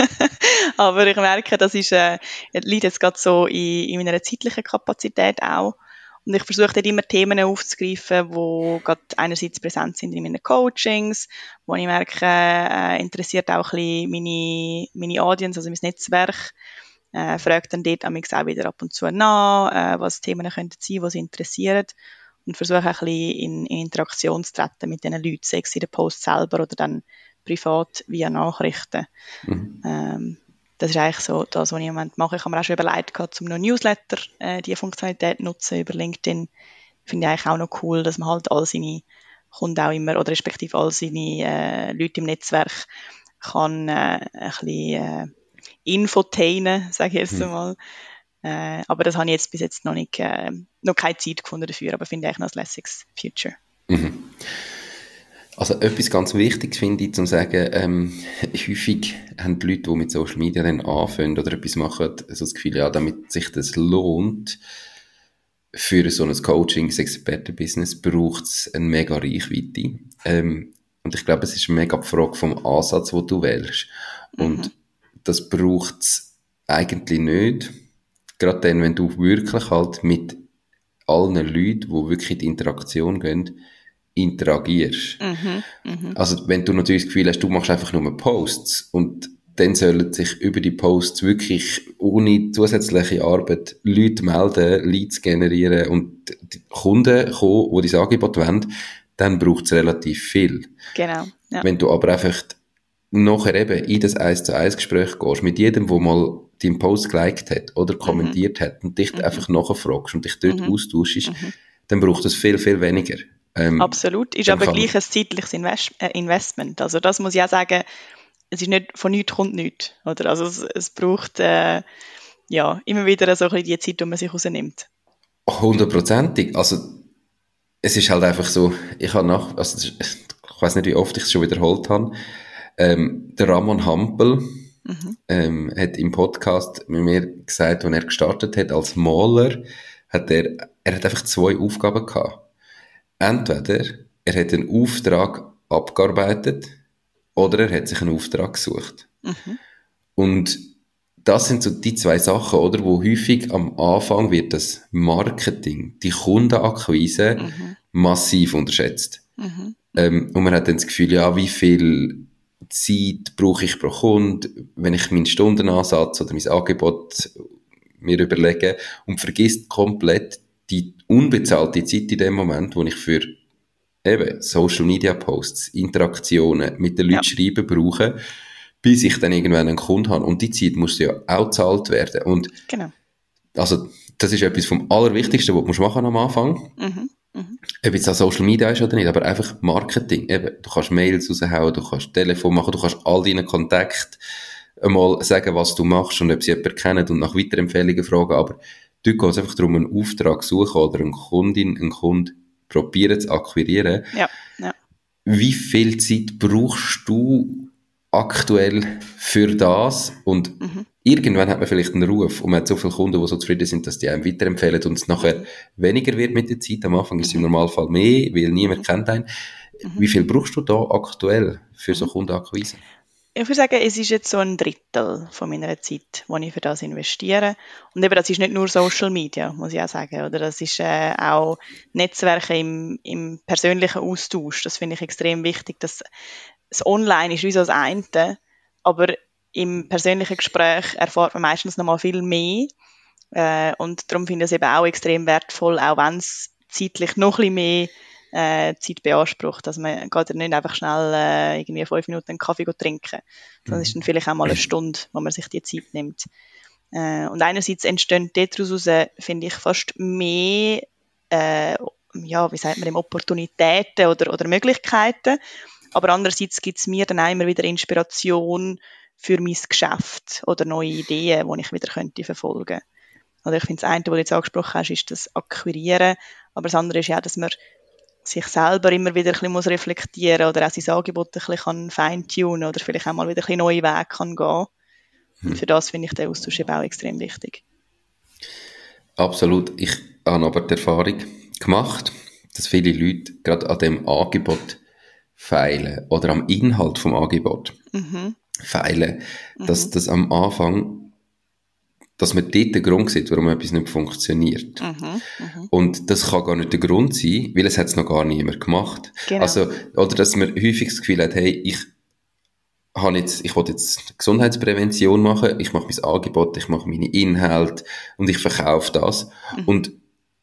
Aber ich merke, das ist, äh, liegt jetzt gerade so in, in meiner zeitlichen Kapazität auch. Und ich versuche dort immer Themen aufzugreifen, die gerade einerseits präsent sind in meinen Coachings, wo ich merke, äh, interessiert auch ein bisschen meine, meine Audience, also mein Netzwerk. Äh, frage dann dort auch wieder ab und zu nach, äh, was Themen könnten sein, die sie interessieren. Und versuche auch ein bisschen in, in Interaktion zu treten mit diesen Leuten, sei es in den Post selber oder dann privat via Nachrichten. Mhm. Ähm, das ist eigentlich so das, was ich im Moment mache. Ich habe mir auch schon überlegt, zum noch Newsletter äh, die Funktionalität nutzen über LinkedIn. Finde ich eigentlich auch noch cool, dass man halt all seine Kunden auch immer, oder respektive all seine äh, Leute im Netzwerk kann äh, ein bisschen äh, infotainen, sage ich jetzt mhm. einmal. Äh, aber das habe ich jetzt bis jetzt noch nicht, äh, noch keine Zeit gefunden dafür, aber finde ich eigentlich noch ein lässiges Future. Mhm. Also etwas ganz Wichtiges finde ich, zu sagen, ähm, häufig haben die Leute, die mit Social Media dann anfangen oder etwas machen, so das Gefühl, ja, damit sich das lohnt, für so ein Coaching, das Expertenbusiness, braucht es eine mega Reichweite. Ähm, und ich glaube, es ist mega die Frage vom Ansatz, wo du wählst. Und mhm. das braucht es eigentlich nicht. Gerade dann, wenn du wirklich halt mit allen Leuten, die wirklich in die Interaktion gehen, interagierst. Mhm, mh. Also wenn du natürlich das Gefühl hast, du machst einfach nur Posts und dann sollen sich über die Posts wirklich ohne zusätzliche Arbeit Leute melden, Leads generieren und die Kunden kommen, die dein Angebot wollen, dann braucht es relativ viel. Genau. Ja. Wenn du aber einfach nachher eben in das 1 zu 1 Gespräch gehst, mit jedem, der mal deinen Post geliked hat oder mhm. kommentiert mhm. hat und dich mhm. einfach nachfragst und dich dort mhm. austauschst, mhm. dann braucht es viel, viel weniger. Ähm, Absolut, ist aber gleich ein zeitliches Invest äh, Investment. Also das muss ich auch sagen, es ist nicht, von nichts kommt nichts. Oder? Also es, es braucht äh, ja, immer wieder so ein bisschen die Zeit, die man sich rausnimmt. Hundertprozentig. Also es ist halt einfach so, ich habe nach, also ich weiß nicht, wie oft ich es schon wiederholt habe, ähm, der Ramon Hampel mhm. ähm, hat im Podcast mit mir gesagt, als er gestartet hat als Maler, hat er, er hat einfach zwei Aufgaben gehabt entweder er hat einen Auftrag abgearbeitet oder er hat sich einen Auftrag gesucht. Mhm. Und das sind so die zwei Sachen, oder, wo häufig am Anfang wird das Marketing, die Kundenakquise mhm. massiv unterschätzt. Mhm. Ähm, und man hat dann das Gefühl, ja, wie viel Zeit brauche ich pro Kunde, wenn ich meinen Stundenansatz oder mein Angebot mir überlege und vergisst komplett die unbezahlte Zeit in dem Moment, wo ich für eben Social Media Posts, Interaktionen mit den Leuten ja. schreiben brauche, bis ich dann irgendwann einen Kunden habe. Und die Zeit muss ja auch gezahlt werden. Und genau. also, das ist etwas vom Allerwichtigsten, was du musst machen am Anfang. Mhm. Mhm. Ob jetzt auch Social Media ist oder nicht, aber einfach Marketing. Eben, du kannst Mails raushauen, du kannst Telefon machen, du kannst all deinen Kontakt einmal sagen, was du machst und ob sie jemanden kennen und nach Weiterempfehlungen fragen, aber Dort geht es einfach darum, einen Auftrag zu suchen oder eine Kundin, einen Kunden probieren zu akquirieren. Ja, ja. Wie viel Zeit brauchst du aktuell für das? Und mhm. irgendwann hat man vielleicht einen Ruf und man hat so viele Kunden, die so zufrieden sind, dass die einem weiterempfehlen und es nachher weniger wird mit der Zeit. Am Anfang ist es im mhm. Normalfall mehr, weil niemand kennt einen. Mhm. Wie viel brauchst du da aktuell für so mhm. Kundenakquise? Ich würde sagen, es ist jetzt so ein Drittel von meiner Zeit, die ich für das investiere. Und eben, das ist nicht nur Social Media, muss ich auch sagen, oder? Das ist äh, auch Netzwerke im, im persönlichen Austausch. Das finde ich extrem wichtig. Dass das Online ist wie so das eine, aber im persönlichen Gespräch erfahrt man meistens noch mal viel mehr. Äh, und darum finde ich es eben auch extrem wertvoll, auch wenn es zeitlich noch ein bisschen mehr äh, Zeit beansprucht. Also man geht ja nicht einfach schnell äh, irgendwie fünf Minuten einen Kaffee trinken, sondern es ist dann vielleicht auch mal eine Stunde, wo man sich die Zeit nimmt. Äh, und einerseits entstehen daraus, finde ich, fast mehr, äh, ja, wie sagt man, Opportunitäten oder, oder Möglichkeiten. Aber andererseits gibt es mir dann auch immer wieder Inspiration für mein Geschäft oder neue Ideen, die ich wieder könnte verfolgen Oder ich finde, das eine, was du jetzt angesprochen hast, ist das Akquirieren. Aber das andere ist ja, dass man sich selber immer wieder ein bisschen muss reflektieren oder auch sein Angebot ein bisschen feintunen oder vielleicht auch mal wieder ein bisschen neue Wege kann gehen Und hm. für das finde ich den Austausch eben auch extrem wichtig. Absolut. Ich habe aber die Erfahrung gemacht, dass viele Leute gerade an dem Angebot feilen oder am Inhalt vom Angebot mhm. feilen, dass mhm. das am Anfang dass man dort den Grund sieht, warum etwas nicht funktioniert. Mhm, mh. Und das kann gar nicht der Grund sein, weil es hat es noch gar niemand gemacht. Genau. Also, oder dass man häufig das Gefühl hat, hey, ich habe jetzt, ich will jetzt Gesundheitsprävention machen, ich mache mein Angebot, ich mache meine Inhalte und ich verkaufe das. Mhm. Und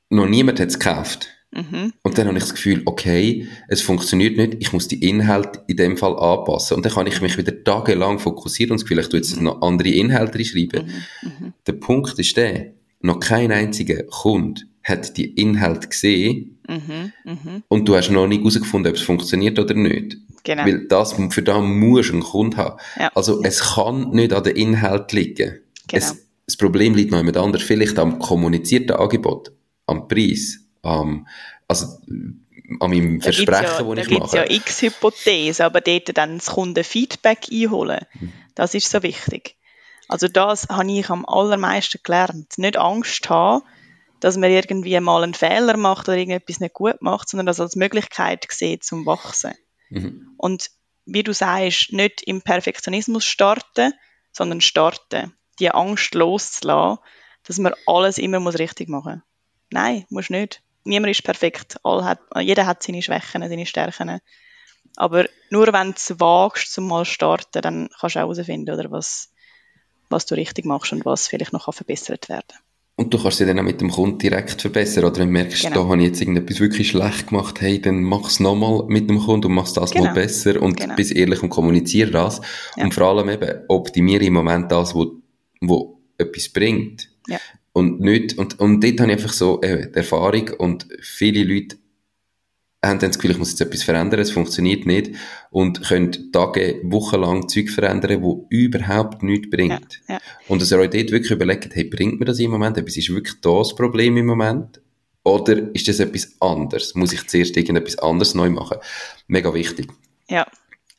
noch niemand hat es gekauft. Mhm. Und dann habe ich das Gefühl, okay, es funktioniert nicht, ich muss die Inhalte in dem Fall anpassen. Und dann kann ich mich wieder tagelang fokussieren und das Gefühl, ich tue jetzt noch andere Inhalte schreiben. Mhm. Mhm. Der Punkt ist der, noch kein einziger Kunde hat die Inhalte gesehen mhm. Mhm. und du hast noch nicht herausgefunden, ob es funktioniert oder nicht. Genau. Weil das, für das musst du einen Kunden haben. Ja. Also es kann nicht an den Inhalt liegen. Genau. Es, das Problem liegt noch jemand anders. Vielleicht am kommunizierten Angebot, am Preis, am, also an meinem da Versprechen, ja, das ich mache. Da gibt ja x Hypothesen, aber dort dann das Kundenfeedback einholen, mhm. das ist so wichtig. Also das habe ich am allermeisten gelernt. Nicht Angst haben, dass man irgendwie mal einen Fehler macht oder irgendetwas nicht gut macht, sondern das als Möglichkeit sieht zum Wachsen. Mhm. Und wie du sagst, nicht im Perfektionismus starten, sondern starten. Die Angst loszulassen, dass man alles immer muss richtig machen muss. Nein, muss nicht niemand ist perfekt. Hat, jeder hat seine Schwächen, seine Stärken. Aber nur wenn du es wagst, zum mal starten, dann kannst du auch herausfinden, oder was, was du richtig machst und was vielleicht noch verbessert werden kann. Und du kannst sie dann auch mit dem Kunden direkt verbessern. Oder wenn du merkst, genau. da habe ich jetzt irgendetwas wirklich schlecht gemacht, hey, dann mach es nochmal mit dem Kunden und mach das genau. mal besser und genau. bist ehrlich und kommuniziere das. Ja. Und vor allem eben, optimiere im Moment das, wo, wo etwas bringt. Ja. Und nicht, und, und dort habe ich einfach so äh, die Erfahrung und viele Leute haben dann das Gefühl, ich muss jetzt etwas verändern, es funktioniert nicht und können Tage, Wochenlang Zeug verändern, wo überhaupt nichts bringt. Ja, ja. Und dass ihr euch dort wirklich überlegt, hey, bringt mir das im Moment etwas? Ist wirklich das Problem im Moment? Oder ist das etwas anderes? Muss ich zuerst irgendetwas anderes neu machen? Mega wichtig. Ja,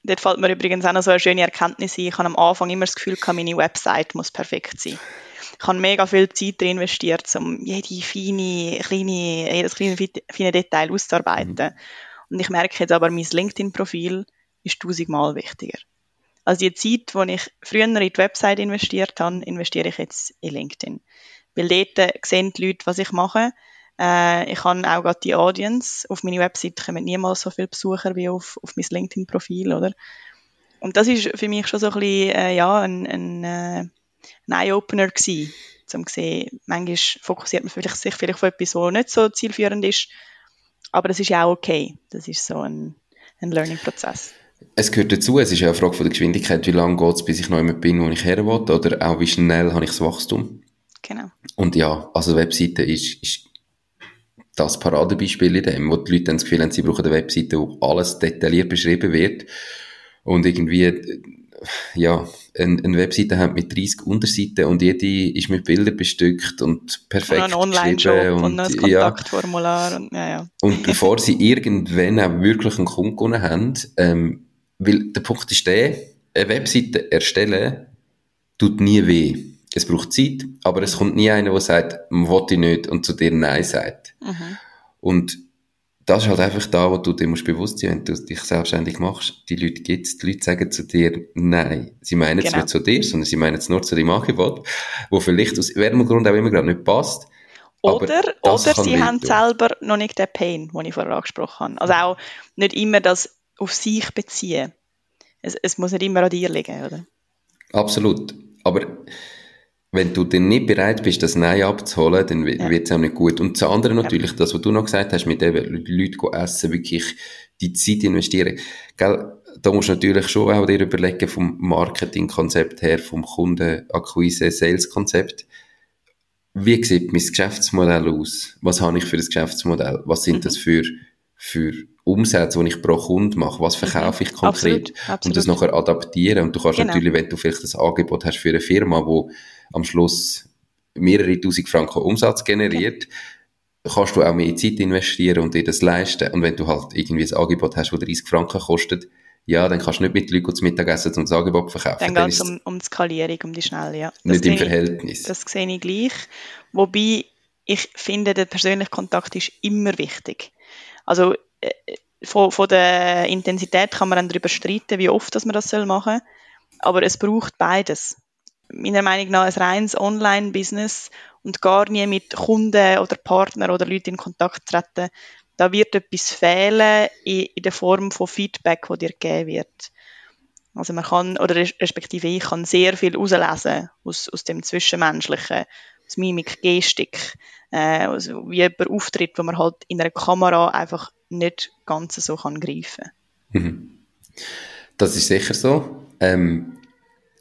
dort fällt mir übrigens auch noch so eine schöne Erkenntnis ein. Ich habe am Anfang immer das Gefühl, meine Website muss perfekt sein ich habe mega viel Zeit investiert, um jede feine, kleine, jedes kleine, feine Detail auszuarbeiten. Mhm. Und ich merke jetzt aber, mein LinkedIn-Profil ist tausendmal wichtiger. Also die Zeit, die ich früher in die Website investiert habe, investiere ich jetzt in LinkedIn. Weil dort sehen die Leute, was ich mache. Äh, ich habe auch gerade die Audience. Auf meine Website kommen niemals so viele Besucher wie auf, auf mein LinkedIn-Profil, oder? Und das ist für mich schon so ein bisschen, äh, ja, ein, ein äh, ein Eye-Opener gewesen, um zu sehen, manchmal fokussiert man vielleicht, sich vielleicht auf etwas, was nicht so zielführend ist, aber das ist ja auch okay. Das ist so ein, ein Learning-Prozess. Es gehört dazu, es ist ja eine Frage von der Geschwindigkeit, wie lange geht es, bis ich noch immer bin, wo ich her will, oder auch wie schnell habe ich das Wachstum. Genau. Und ja, also Webseite ist, ist das Paradebeispiel in dem, wo die Leute dann das Gefühl haben, sie brauchen eine Webseite, wo alles detailliert beschrieben wird und irgendwie, ja, eine, eine Webseite haben mit 30 Unterseiten und jede ist mit Bildern bestückt und perfekt und ein Online-Shop und, und ein Kontaktformular ja. und, ja, ja. und bevor sie irgendwann auch wirklich einen Kunden gewonnen haben, ähm, weil der Punkt ist der, eine Webseite erstellen tut nie weh. Es braucht Zeit, aber es kommt nie einer, der sagt, will ich nicht und zu dir Nein sagt. Mhm. Und das ist halt einfach da, wo du dir musst bewusst sein, wenn du dich selbstständig machst, die Leute gibt's, die Leute sagen zu dir, nein, sie meinen es genau. nicht zu dir, sondern sie meinen es nur zu deinem Angebot, wo vielleicht aus welchem Grund auch immer gerade nicht passt. Oder, oder sie haben tun. selber noch nicht den Pain, den ich vorher angesprochen habe. Also auch nicht immer das auf sich beziehen. Es, es muss nicht immer an dir liegen, oder? Absolut. Aber wenn du dann nicht bereit bist, das Nein abzuholen, dann ja. wird es auch nicht gut. Und zu anderen natürlich, ja. das, was du noch gesagt hast, mit eben Leuten essen, wirklich die Zeit investieren. Gell, da musst du natürlich schon auch dir überlegen vom Marketingkonzept her, vom Kundenakquise, Sales-Konzept. Wie sieht mein Geschäftsmodell aus? Was habe ich für ein Geschäftsmodell? Was sind mhm. das für, für Umsätze, die ich pro Kunde mache? Was verkaufe ich mhm. konkret? Absolut. Absolut. Und das nachher adaptieren. Und du kannst genau. natürlich, wenn du vielleicht ein Angebot hast für eine Firma, wo am Schluss mehrere tausend Franken Umsatz generiert, kannst du auch mehr Zeit investieren und dir das leisten. Und wenn du halt irgendwie ein Angebot hast, das 30 Franken kostet, ja, dann kannst du nicht mit Leuten zum Mittagessen zum Angebot verkaufen. Dann, dann geht es um, um die Skalierung, um die Schnelle, ja. Das nicht im Verhältnis. Ich, das sehe ich gleich. Wobei ich finde, der persönliche Kontakt ist immer wichtig. Also äh, von, von der Intensität kann man dann darüber streiten, wie oft dass man das machen soll. Aber es braucht beides. Meiner Meinung nach ein reines Online-Business und gar nie mit Kunden oder Partnern oder Leuten in Kontakt treten, da wird etwas fehlen in, in der Form von Feedback, wo dir gegeben wird. Also man kann, oder respektive ich kann sehr viel herauslesen aus, aus dem Zwischenmenschlichen, aus Mimik, Gestik, äh, also wie jemand auftritt, wo man halt in einer Kamera einfach nicht ganz so kann greifen. Mhm. Das ist sicher so. Ähm,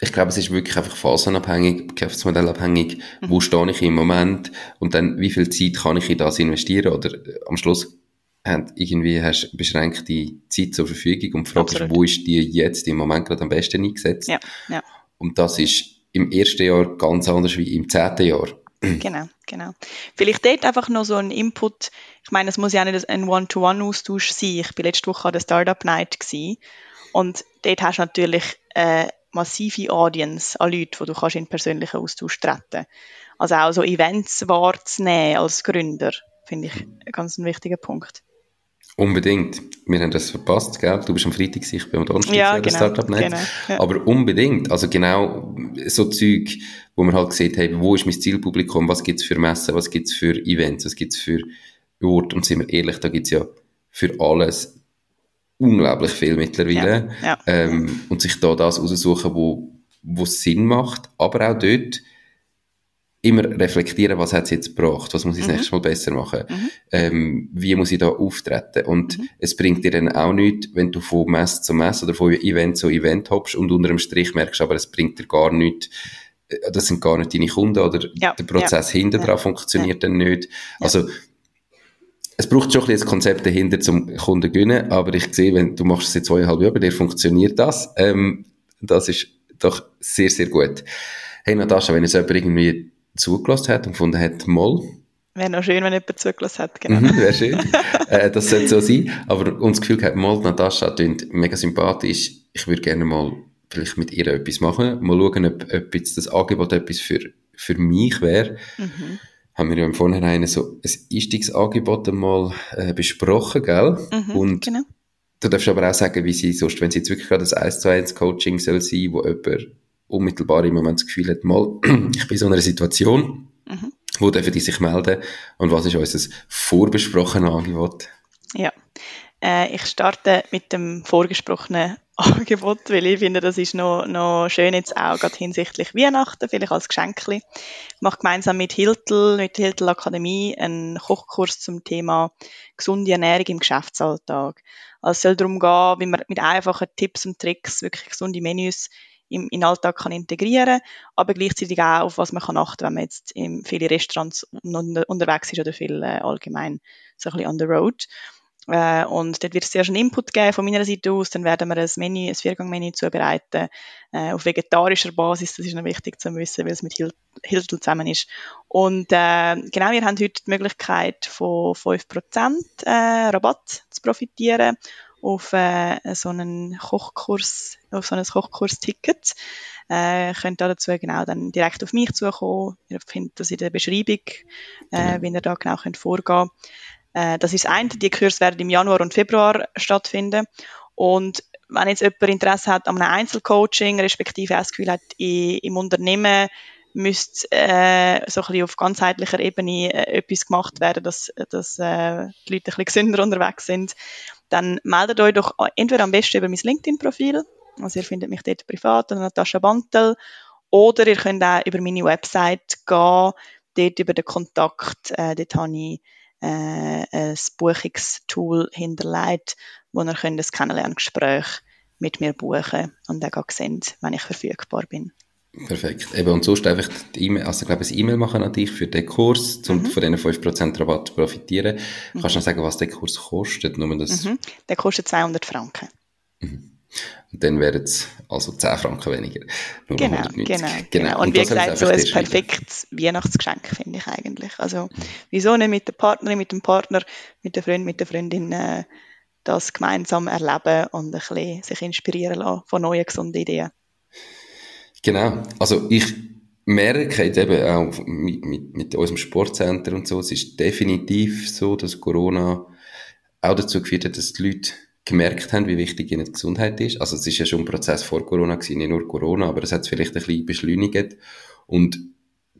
ich glaube, es ist wirklich einfach phasenabhängig, geschäftsmodellabhängig. Mhm. Wo stehe ich im Moment? Und dann, wie viel Zeit kann ich in das investieren? Oder äh, am Schluss irgendwie hast du beschränkte Zeit zur Verfügung und fragst, Absolut. wo ist die jetzt im Moment gerade am besten eingesetzt? Ja, ja. Und das ist im ersten Jahr ganz anders wie im zehnten Jahr. Genau, genau. Vielleicht dort einfach noch so ein Input. Ich meine, es muss ja nicht ein One-to-One-Austausch sein. Ich bin letzte Woche an der Startup Night gewesen. und dort hast du natürlich eine massive Audience an Leuten, wo du kannst in persönlichen Austausch treten. Also auch so Events wahrzunehmen als Gründer, finde ich ein ganz wichtiger Punkt. Unbedingt. Wir haben das verpasst, gell? Du bist am Freitag, ich bin am Donnerstag ja, genau, Startup Night. Genau, ja. Aber unbedingt. Also genau so Zeug, wo man halt sieht, hey, wo ist mein Zielpublikum, was gibt's für Messen, was gibt's für Events, was gibt's für Orte. Und sind wir ehrlich, da gibt's ja für alles unglaublich viel mittlerweile. Ja, ja. Ähm, und sich da das aussuchen, wo, wo Sinn macht. Aber auch dort, immer reflektieren, was hat es jetzt gebracht, was muss ich mhm. das nächste Mal besser machen, mhm. ähm, wie muss ich da auftreten und mhm. es bringt dir dann auch nichts, wenn du von Mess zu Mess oder von Event zu Event hoppst und unter dem Strich merkst, aber es bringt dir gar nichts, äh, das sind gar nicht deine Kunden oder ja. der Prozess ja. hinter ja. funktioniert dann nicht. Also es braucht schon ein bisschen das Konzept dahinter zum Kunden gewinnen, aber ich sehe, wenn du machst es seit zweieinhalb Jahren, bei dir funktioniert das, ähm, das ist doch sehr, sehr gut. Hey Natascha, wenn es jemand irgendwie zugelassen hat und gefunden hat, mal. Wäre noch schön, wenn jemand zugelassen hat, genau. Mhm, Wäre schön. äh, das sollte so sein. Aber uns Gefühl hat, mal, Natascha klingt mega sympathisch. Ich würde gerne mal vielleicht mit ihr etwas machen. Mal schauen, ob, ob jetzt das Angebot etwas für, für mich wäre. Mhm. Haben wir ja im Vorhinein so ein Einstiegsangebot einmal äh, besprochen, gell? Mhm, und genau. Du darfst aber auch sagen, wie sie sonst, wenn sie jetzt wirklich gerade das 1 zu 1 Coaching soll sein, wo jemand unmittelbar im Moment das Gefühl hat, mal, ich bin in so einer Situation, mhm. wo dürfen die sich melden und was ist unser vorbesprochenes Angebot? Ja, äh, ich starte mit dem vorgesprochenen Angebot, weil ich finde, das ist noch, noch schön jetzt auch gerade hinsichtlich Weihnachten, vielleicht als Geschenkli. Ich mache gemeinsam mit Hiltel, mit der Hiltel Akademie einen Kochkurs zum Thema gesunde Ernährung im Geschäftsalltag. Also es soll darum gehen, wie man mit einfachen Tipps und Tricks wirklich gesunde Menüs im, den Alltag kann integrieren aber gleichzeitig auch auf was man kann achten, wenn man jetzt in viele Restaurants unterwegs ist oder viel äh, allgemein so ein bisschen on the road. Äh, und dort wird es zuerst einen Input geben von meiner Seite aus, dann werden wir ein Menü, ein Viergang-Menü zubereiten, äh, auf vegetarischer Basis, das ist noch wichtig zu wissen, weil es mit Hiltl zusammen ist. Und äh, genau, wir haben heute die Möglichkeit von 5% äh, Rabatt zu profitieren auf äh, so einen Kochkurs, auf so ein Kochkurs-Ticket. Äh, könnt da dazu genau dann direkt auf mich zukommen. Ihr findet das in der Beschreibung, äh, wie ihr da genau könnt vorgehen. Äh, das ist eine. Die Kurse werden im Januar und Februar stattfinden. Und wenn jetzt jemand Interesse hat an einem Einzelcoaching, respektive auch das Gefühl hat, im Unternehmen müsste äh, so ein bisschen auf ganzheitlicher Ebene äh, etwas gemacht werden, dass, dass äh, die Leute ein bisschen gesünder unterwegs sind, dann meldet euch doch entweder am besten über mein LinkedIn-Profil, also ihr findet mich dort privat, oder Natascha Bantel, oder ihr könnt auch über meine Website gehen, dort über den Kontakt, äh, dort habe ich äh, ein Buchungstool hinterlegt, wo ihr könnt ein Kennenlerngespräch mit mir buchen und dann sehen, wenn ich verfügbar bin. Perfekt. Eben, und sonst einfach die E-Mail, also, ich glaube, ein E-Mail machen an dich für den Kurs, um mhm. von diesen 5% Rabatt zu profitieren. Mhm. Kannst du noch sagen, was der Kurs kostet? Nur das... Mhm. Der kostet 200 Franken. Mhm. Dann wären es also 10 Franken weniger. Nur genau, genau, genau, genau. Und, und wie gesagt, so ein perfektes Weihnachtsgeschenk, finde ich eigentlich. Also, wieso nicht mit der Partnerin, mit dem Partner, mit der Freund, mit der Freundin, äh, das gemeinsam erleben und ein bisschen sich inspirieren lassen von neuen gesunden Ideen. Genau. Also ich merke eben auch mit, mit, mit unserem Sportcenter und so, es ist definitiv so, dass Corona auch dazu geführt hat, dass die Leute gemerkt haben, wie wichtig ihnen die Gesundheit ist. Also es ist ja schon ein Prozess vor Corona gewesen, nicht nur Corona, aber es hat es vielleicht ein bisschen beschleunigt und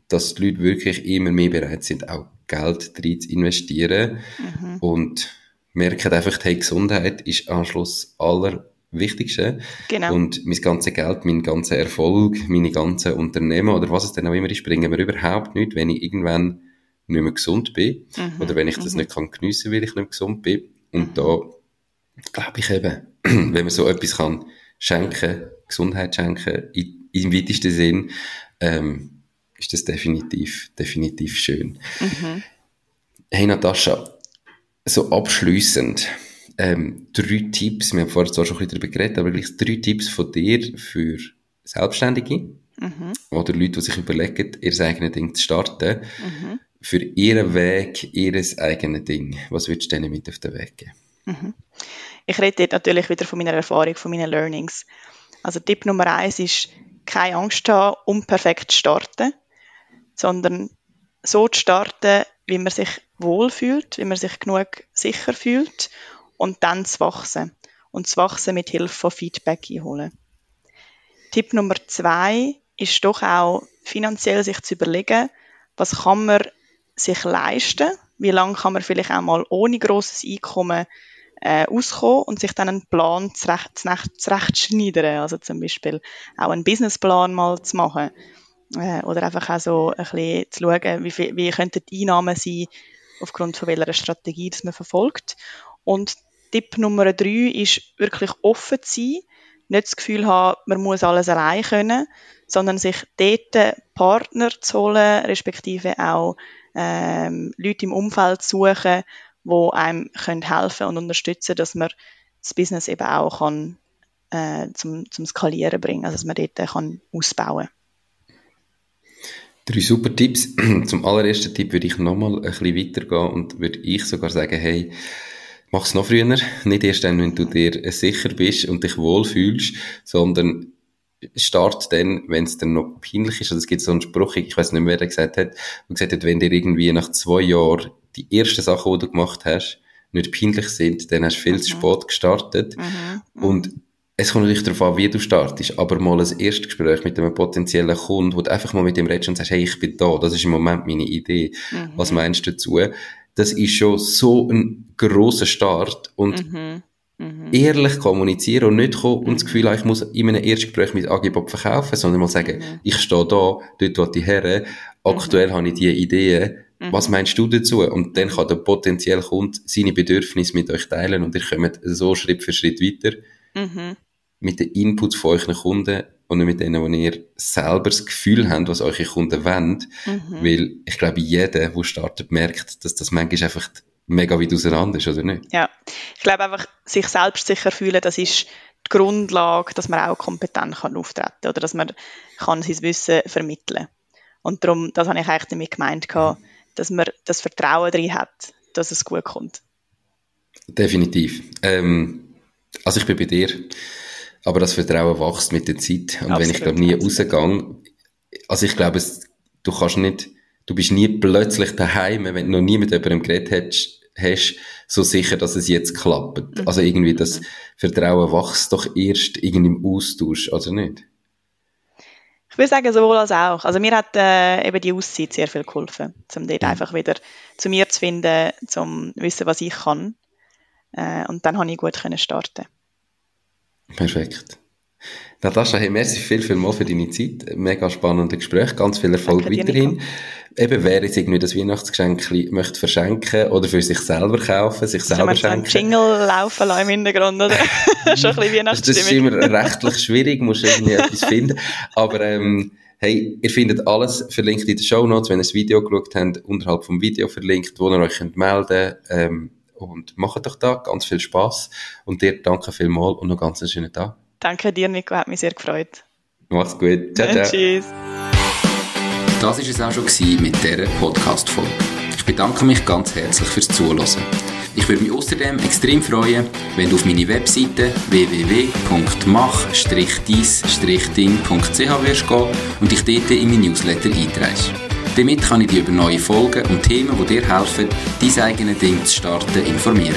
dass die Leute wirklich immer mehr bereit sind, auch Geld drin zu investieren mhm. und merken einfach, hey, Gesundheit ist am Schluss aller Wichtigste. Genau. Und mein ganzes Geld, mein ganzer Erfolg, meine ganzen Unternehmen oder was es denn auch immer ist, bringen mir überhaupt nicht, wenn ich irgendwann nicht mehr gesund bin mhm. oder wenn ich das mhm. nicht kann geniessen, weil ich nicht mehr gesund bin. Und mhm. da glaube ich eben, wenn man so etwas kann schenken, Gesundheit schenken, in, im weitesten Sinn, ähm, ist das definitiv, definitiv schön. Mhm. Hey Natascha, so abschließend ähm, drei Tipps, wir haben vorher zwar schon ein bisschen darüber geredet, aber gleich drei Tipps von dir für Selbstständige mhm. oder Leute, die sich überlegen, ihr eigenes Ding zu starten, mhm. für ihren Weg, ihr eigenes Ding. Was würdest du denen mit auf den Weg geben? Mhm. Ich rede dort natürlich wieder von meiner Erfahrung, von meinen Learnings. Also Tipp Nummer eins ist, keine Angst haben, unperfekt zu starten, sondern so zu starten, wie man sich wohlfühlt, wie man sich genug sicher fühlt und dann zu wachsen. Und zu wachsen mit Hilfe von Feedback einholen. Tipp Nummer zwei ist doch auch finanziell sich zu überlegen, was kann man sich leisten, wie lange kann man vielleicht auch mal ohne großes Einkommen äh, auskommen und sich dann einen Plan zurecht, zurechtschneidern, also zum Beispiel auch einen Businessplan mal zu machen. Äh, oder einfach auch so ein bisschen zu schauen, wie, wie könnten die Einnahmen sein, aufgrund von welcher Strategie das man verfolgt. Und Tipp Nummer drei ist wirklich offen zu sein, nicht das Gefühl haben, man muss alles allein können, sondern sich dort Partner zu holen, respektive auch ähm, Leute im Umfeld zu suchen, die einem können helfen und unterstützen, dass man das Business eben auch kann, äh, zum, zum Skalieren bringen, also dass man dort kann ausbauen Drei super Tipps. Zum allerersten Tipp würde ich nochmal ein bisschen weitergehen und würde ich sogar sagen, hey, mach es noch früher. Nicht erst dann, wenn du dir sicher bist und dich wohlfühlst, sondern start dann, wenn es dann noch peinlich ist. Also es gibt so einen Spruch, ich weiß nicht mehr, wer der gesagt hat, der gesagt hat, wenn dir irgendwie nach zwei Jahren die ersten Sachen, die du gemacht hast, nicht peinlich sind, dann hast du viel mhm. zu spät gestartet. Mhm. mhm. Und es kommt natürlich darauf an, wie du startest, aber mal ein Erstgespräch mit einem potenziellen Kunden, wo du einfach mal mit dem redest und sagst, hey, ich bin da, das ist im Moment meine Idee. Mhm. Was meinst du dazu? Das ist schon so ein grosser Start und mhm. Mhm. ehrlich kommunizieren und nicht kommen und das Gefühl haben, ich muss in einem Erstgespräch mit Angebot verkaufen, sondern mal sagen, mhm. ich stehe da, dort wo ich her, aktuell habe ich diese Ideen, was meinst du dazu? Und dann kann der potenzielle Kunde seine Bedürfnisse mit euch teilen und ihr kommt so Schritt für Schritt weiter. Mhm mit den Inputs von euren Kunden und nicht mit denen, wo ihr selber das Gefühl habt, was eure Kunden wollen. Mhm. Weil ich glaube, jeder, der startet, merkt, dass das manchmal einfach mega weit auseinander ist, oder nicht? Ja, ich glaube einfach, sich selbst sicher fühlen, das ist die Grundlage, dass man auch kompetent kann auftreten kann oder dass man kann sein Wissen vermitteln Und darum, das habe ich eigentlich damit gemeint, dass man das Vertrauen drin hat, dass es gut kommt. Definitiv. Ähm, also ich bin bei dir. Aber das Vertrauen wächst mit der Zeit. Und Absolut. wenn ich glaube nie rausgehe, also ich glaube, du kannst nicht, du bist nie plötzlich daheim, wenn du noch nie mit jemandem geredet hast, hast so sicher, dass es jetzt klappt. Mhm. Also irgendwie das mhm. Vertrauen wächst doch erst irgendwie im Austausch, also nicht? Ich würde sagen, sowohl als auch. Also mir hat äh, eben die Auszeit sehr viel geholfen, um dort mhm. einfach wieder zu mir zu finden, zum wissen, was ich kann. Äh, und dann habe ich gut können starten. Perfekt. Natascha, hey, merci viel, viel mal für deine Zeit. Mega spannendes Gespräch. Ganz viel Erfolg Danke weiterhin. Eben, wer jetzt irgendwie das Weihnachtsgeschenk möchte verschenken oder für sich selber kaufen, sich selber schenken. Jingle laufen lassen im Hintergrund, oder? Schon ein bisschen Weihnachtsstimmung. Das ist immer rechtlich schwierig, musst irgendwie etwas finden. Aber, ähm, Hey, ihr findet alles verlinkt in den Show Notes, wenn ihr das Video geschaut habt, unterhalb vom Video verlinkt, wo ihr euch könnt melden könnt. Ähm, und macht doch da ganz viel Spaß. Und dir danke vielmals und noch ganz einen schönen Tag. Danke dir, Nico, hat mich sehr gefreut. Mach's gut. Ciao, ciao. Tschüss. Das war es auch schon mit dieser Podcast-Folge. Ich bedanke mich ganz herzlich fürs Zuhören. Ich würde mich außerdem extrem freuen, wenn du auf meine Webseite www.mach-deis-ding.ch wirst gehen und dich dort in mein Newsletter einträgst. Damit kann ich dich über neue Folgen und Themen, die dir helfen, dein eigenes Ding zu starten, informieren.